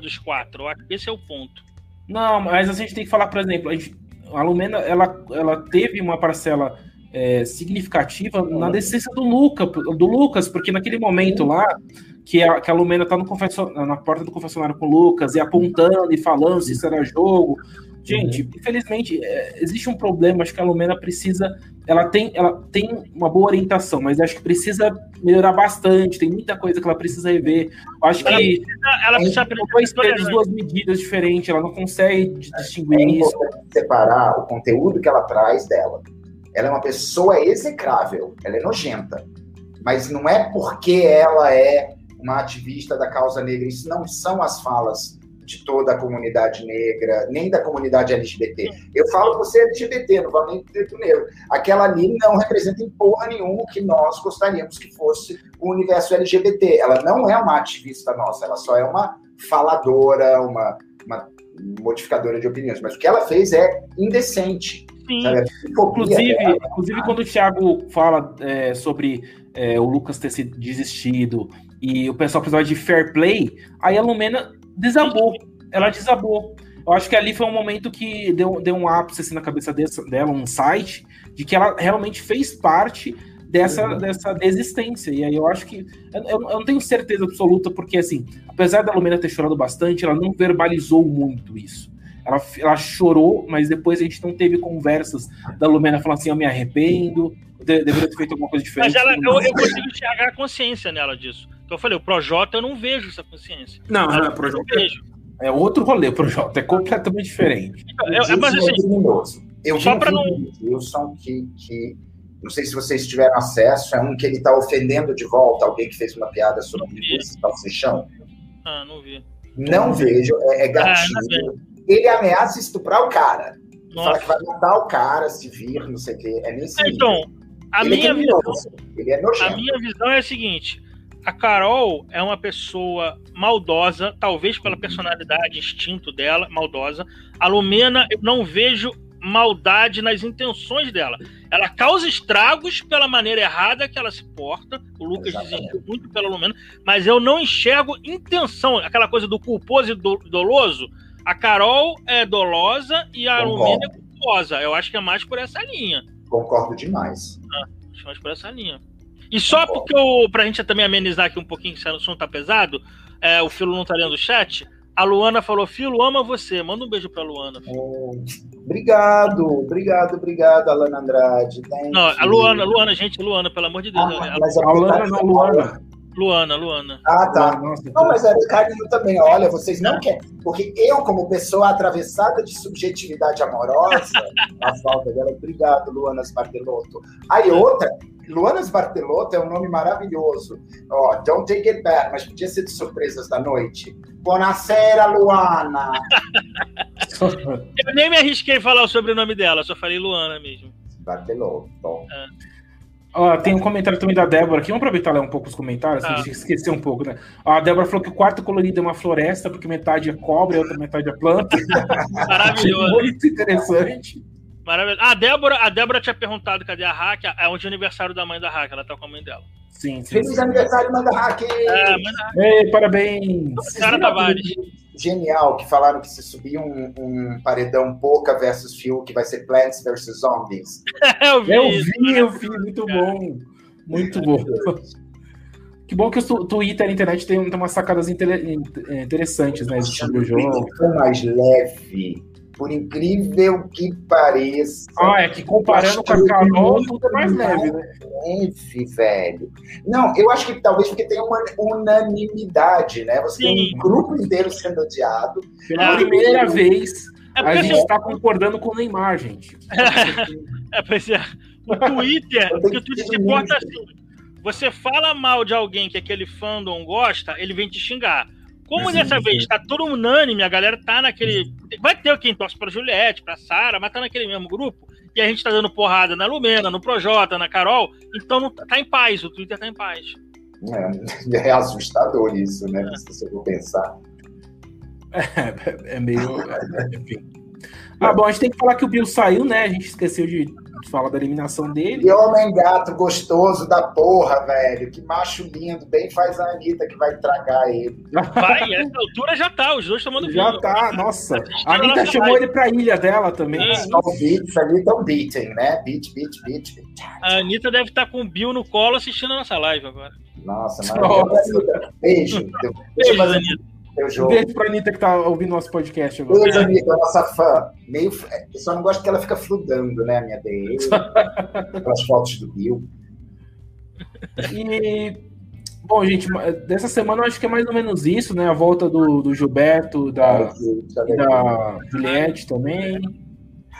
dos quatro. Que esse é o ponto. Não, mas a gente tem que falar, por exemplo, a, gente, a Lumena ela, ela teve uma parcela é, significativa na decência do, Luca, do Lucas, porque naquele momento lá, que a, que a Lumena tá no na porta do confessionário com o Lucas e apontando e falando se isso era jogo, Gente, uhum. infelizmente, é, existe um problema, acho que a Lumena precisa. Ela tem, ela tem uma boa orientação, mas acho que precisa melhorar bastante, tem muita coisa que ela precisa rever. Acho ela que precisa, ela precisa dois pesos, duas medidas diferentes, ela não consegue distinguir é isso. separar o conteúdo que ela traz dela. Ela é uma pessoa execrável, ela é nojenta. Mas não é porque ela é uma ativista da causa negra, isso não são as falas de toda a comunidade negra, nem da comunidade LGBT. Eu falo que você é LGBT, não falo nem do negro. Aquela ali não representa em porra nenhuma o que nós gostaríamos que fosse o universo LGBT. Ela não é uma ativista nossa, ela só é uma faladora, uma, uma modificadora de opiniões. Mas o que ela fez é indecente. Inclusive, dela, inclusive quando o Thiago fala é, sobre é, o Lucas ter se desistido e o pessoal precisava de fair play, aí a Lumena desabou. Ela desabou. Eu acho que ali foi um momento que deu, deu um ápice assim, na cabeça dessa, dela, um site, de que ela realmente fez parte dessa, uhum. dessa desistência. E aí eu acho que. Eu, eu, não tenho certeza absoluta, porque assim, apesar da Lumena ter chorado bastante, ela não verbalizou muito isso. Ela, ela chorou, mas depois a gente não teve conversas da Lumena falando assim: eu me arrependo, de, deveria ter feito alguma coisa diferente. Mas ela, eu, eu consigo enxergar a consciência nela disso. Então eu falei, o Projota eu não vejo essa consciência. Não, não, o Projota é, é outro rolê, o Projota é completamente diferente. É, é, mas assim, eu só para não Wilson que, que não sei se vocês tiveram acesso, é um que ele está ofendendo de volta alguém que fez uma piada sobre esse salsichão. Ah, não vi. Não vejo, é, é gatilho. Ah, ele ameaça estuprar o cara. Nossa. Fala que vai matar o cara se vir, não sei o quê. É nesse é, Então, a ele é minha é visão, ele é a minha visão é a seguinte: a Carol é uma pessoa maldosa, talvez pela personalidade, instinto dela, maldosa. A Lumena, eu não vejo maldade nas intenções dela. Ela causa estragos pela maneira errada que ela se porta. O Lucas desistiu muito pela Lumena, mas eu não enxergo intenção, aquela coisa do culposo e do doloso. A Carol é dolosa e a Concordo. Lumena é culposa. Eu acho que é mais por essa linha. Concordo demais. Ah, acho mais por essa linha. E só porque eu, pra gente também amenizar aqui um pouquinho, se o som tá pesado, é, o Filo não tá lendo o chat. A Luana falou: Filo, ama você. Manda um beijo pra Luana. Oh, obrigado, obrigado, obrigado, Alana Andrade. Thank não, a Luana, Luana, gente, Luana, pelo amor de Deus. Ah, mas a, a Luana não, Luana. Luana, Luana. Ah, tá. Não, mas é carinho também. Olha, vocês não querem. Porque eu, como pessoa atravessada de subjetividade amorosa, a falta dela, obrigado, Luana Spartelotto. Aí outra, Luana Spartelotto é um nome maravilhoso. Ó, oh, don't take it back, mas podia ser de surpresas da noite. Buonasera, Luana. eu nem me arrisquei a falar o sobrenome dela, só falei Luana mesmo. Spartelotto. É. Ó, tem um comentário também da Débora aqui. Vamos aproveitar ler um pouco os comentários, ah. gente esquecer um pouco, né? A Débora falou que o quarto colorido é uma floresta, porque metade é cobre, a outra metade é planta. Maravilhoso. Muito interessante. Maravilhoso. A Débora, a Débora tinha perguntado cadê a Hack. É onde é o aniversário da mãe da Hack, ela tá com a mãe dela. Sim, sim. Feliz sim. aniversário, mãe da Hack! É, mãe da Ei, parabéns! Cara Tavares genial que falaram que se subir um, um paredão Poca versus Phil, que vai ser Plants versus Zombies. eu vi, eu vi, eu vi, muito bom. Muito bom. Que bom que o Twitter e a internet tem, tem umas sacadas interessantes, né? O jogo. mais leve por incrível que pareça. Ah, é que comparando com a Carol, tudo é mais leve, né? Leve, velho. Não, eu acho que talvez porque tem uma unanimidade, né? Você Sim. tem um grupo inteiro sendo odiado. Pela primeira vez, é a gente está concordando com o Neymar, gente. é, pois é. O Twitter, o Twitter se porta assim Você fala mal de alguém que aquele fandom gosta, ele vem te xingar. Como sim, dessa vez tá todo unânime, a galera tá naquele. Vai ter quem torce pra Juliette, pra Sara, mas tá naquele mesmo grupo. E a gente tá dando porrada na Lumena, no Projota, na Carol. Então não, tá em paz, o Twitter tá em paz. É, é assustador isso, né? É. Se você for pensar. É, é meio. É, enfim. Ah, bom, a gente tem que falar que o Bill saiu, né? A gente esqueceu de falar da eliminação dele. E homem gato gostoso da porra, velho. Que macho lindo. Bem faz a Anitta que vai tragar ele. Vai, essa altura já tá. Os dois tomando Já vinho. tá, nossa. A Anitta chamou vai. ele pra ilha dela também. É. Só beats ali estão beating, né? Beat, beat, beat, beat. A Anitta deve estar tá com o Bill no colo assistindo a nossa live agora. Nossa, maravilha. Beijo. Beijo, Beijo Anitta. Teu jogo. Um beijo pra Anitta que tá ouvindo nosso podcast agora. Beijo, Anitta, nossa fã. Meio, eu só não gosto que ela fica fludando, né, a minha DM. Aquelas fotos do Bill. E. Bom, gente, dessa semana eu acho que é mais ou menos isso, né? A volta do, do Gilberto, da, é, da Juliette também.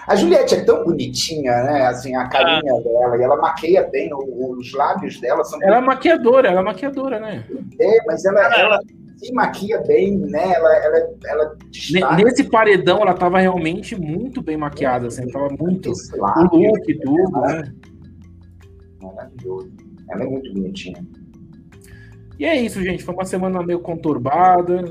A Juliette é tão bonitinha, né? Assim, a carinha ah. dela, e ela maqueia bem, os lábios dela são. Ela é maquiadora, ela é maquiadora, né? É, mas ela, ela, se maquia bem, né? Ela, ela, ela Nesse paredão, ela tava realmente muito bem maquiada, assim, tava muito. O look e tudo, né? Maravilhoso. Ela é muito bonitinha. E é isso, gente. Foi uma semana meio conturbada.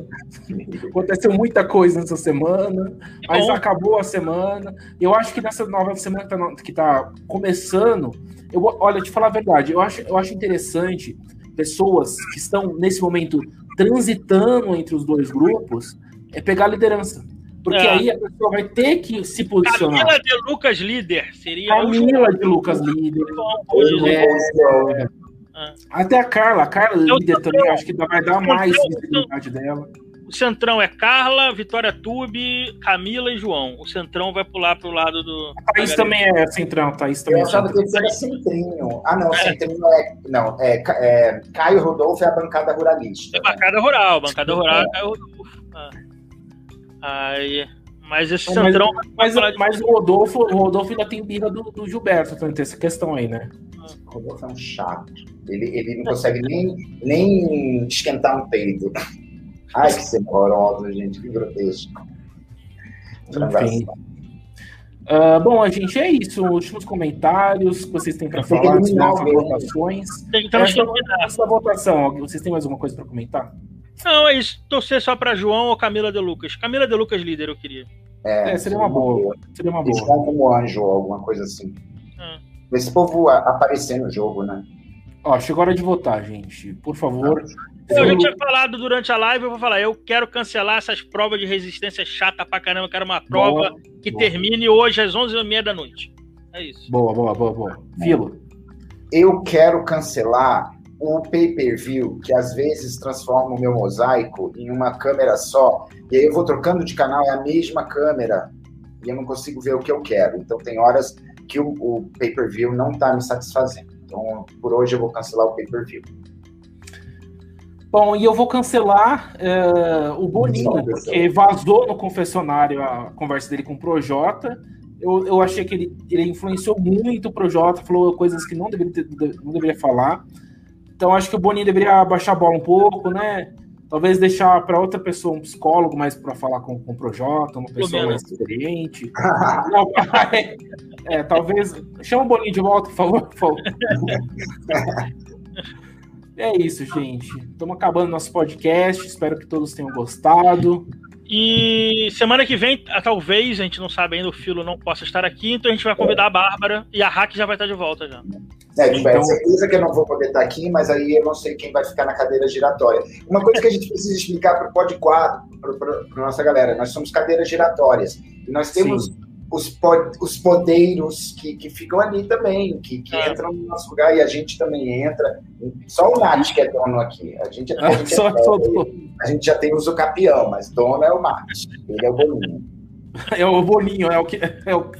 Aconteceu muita coisa nessa semana, mas acabou a semana. Eu acho que nessa nova semana que tá, que tá começando, eu, olha, te falar a verdade, eu acho, eu acho interessante pessoas que estão nesse momento transitando entre os dois grupos é pegar a liderança. Porque é. aí a pessoa vai ter que se posicionar. Camila de Lucas líder seria. Camila de Lucas líder. É, é. Até a Carla, a Carla líder também, acho que vai dar mais visibilidade dela. O centrão é Carla, Vitória Tube, Camila e João. O centrão vai pular pro lado do. A Thaís também é centrão, Thaís também Eu é achava que ele era centrinho. Ah, não, é. centrinho é. Não, é, é, Caio Rodolfo é a bancada ruralista. É a bancada rural, bancada rural é Caio Rodolfo. Ah. Aí. Mas esse centrão. Mas, mas, mas o, Rodolfo, o Rodolfo ainda tem birra do, do Gilberto, tem essa questão aí, né? O Rodolfo é um chato. Ele, ele não consegue nem, nem esquentar um peido. Ai, que semorosa, gente, que grotesco. Enfim. Uh, bom, a gente é isso. Últimos comentários que vocês têm para falar, as votações. Então, essa é votação, vocês têm mais alguma coisa para comentar? Não, é isso. Torcer só para João ou Camila de Lucas. Camila de Lucas líder, eu queria. É, é seria uma boa. Seria uma boa. como anjo ou alguma coisa assim. Ah. Esse povo aparecer no jogo, né? Ó, chegou a hora de votar, gente. Por favor. Eu já tinha falado durante a live, eu vou falar, eu quero cancelar essas provas de resistência chata pra caramba, eu quero uma prova boa, que boa. termine hoje às 11h30 da noite. É isso. Boa, boa, boa, boa. Filo. Eu quero cancelar o pay-per-view, que às vezes transforma o meu mosaico em uma câmera só, e aí eu vou trocando de canal, é a mesma câmera, e eu não consigo ver o que eu quero. Então tem horas que o, o pay-per-view não está me satisfazendo. Então, por hoje eu vou cancelar o pay-per-view. Bom, e eu vou cancelar uh, o Boninho, porque vazou no confessionário a conversa dele com o Projota. Eu, eu achei que ele, ele influenciou muito o Projota, falou coisas que não deveria, ter, não deveria falar. Então acho que o Boninho deveria baixar a bola um pouco, né? Talvez deixar para outra pessoa, um psicólogo mais para falar com, com o Projota, uma pessoa mais experiente. não, é, é, talvez. Chama o Boninho de volta, por favor. Por favor. é isso, gente. Estamos acabando nosso podcast. Espero que todos tenham gostado. E semana que vem, ah, talvez, a gente não sabe ainda, o Filo não possa estar aqui, então a gente vai convidar a Bárbara e a Hack já vai estar de volta já. É, tipo, então... é certeza que eu não vou poder estar aqui, mas aí eu não sei quem vai ficar na cadeira giratória. Uma coisa que a gente precisa explicar para o Pod 4, para a nossa galera, nós somos cadeiras giratórias. E nós temos Sim os, pod, os podeiros que, que ficam ali também, que, que é. entram no nosso lugar e a gente também entra. Só o Nath que é dono aqui. A gente, a gente, só, é, só a gente já tem o Zucapião, mas dono é o Nath. Ele é o Boninho. É o Boninho, é o, que, é o,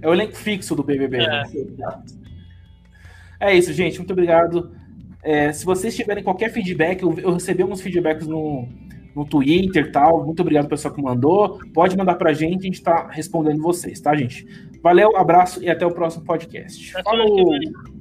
é o elenco fixo do BBB. É, né? é isso, gente. Muito obrigado. É, se vocês tiverem qualquer feedback, eu, eu recebi alguns feedbacks no, no Twitter e tal. Muito obrigado pessoal que mandou. Pode mandar pra gente, a gente tá respondendo vocês, tá, gente? Valeu, abraço e até o próximo podcast. Falou!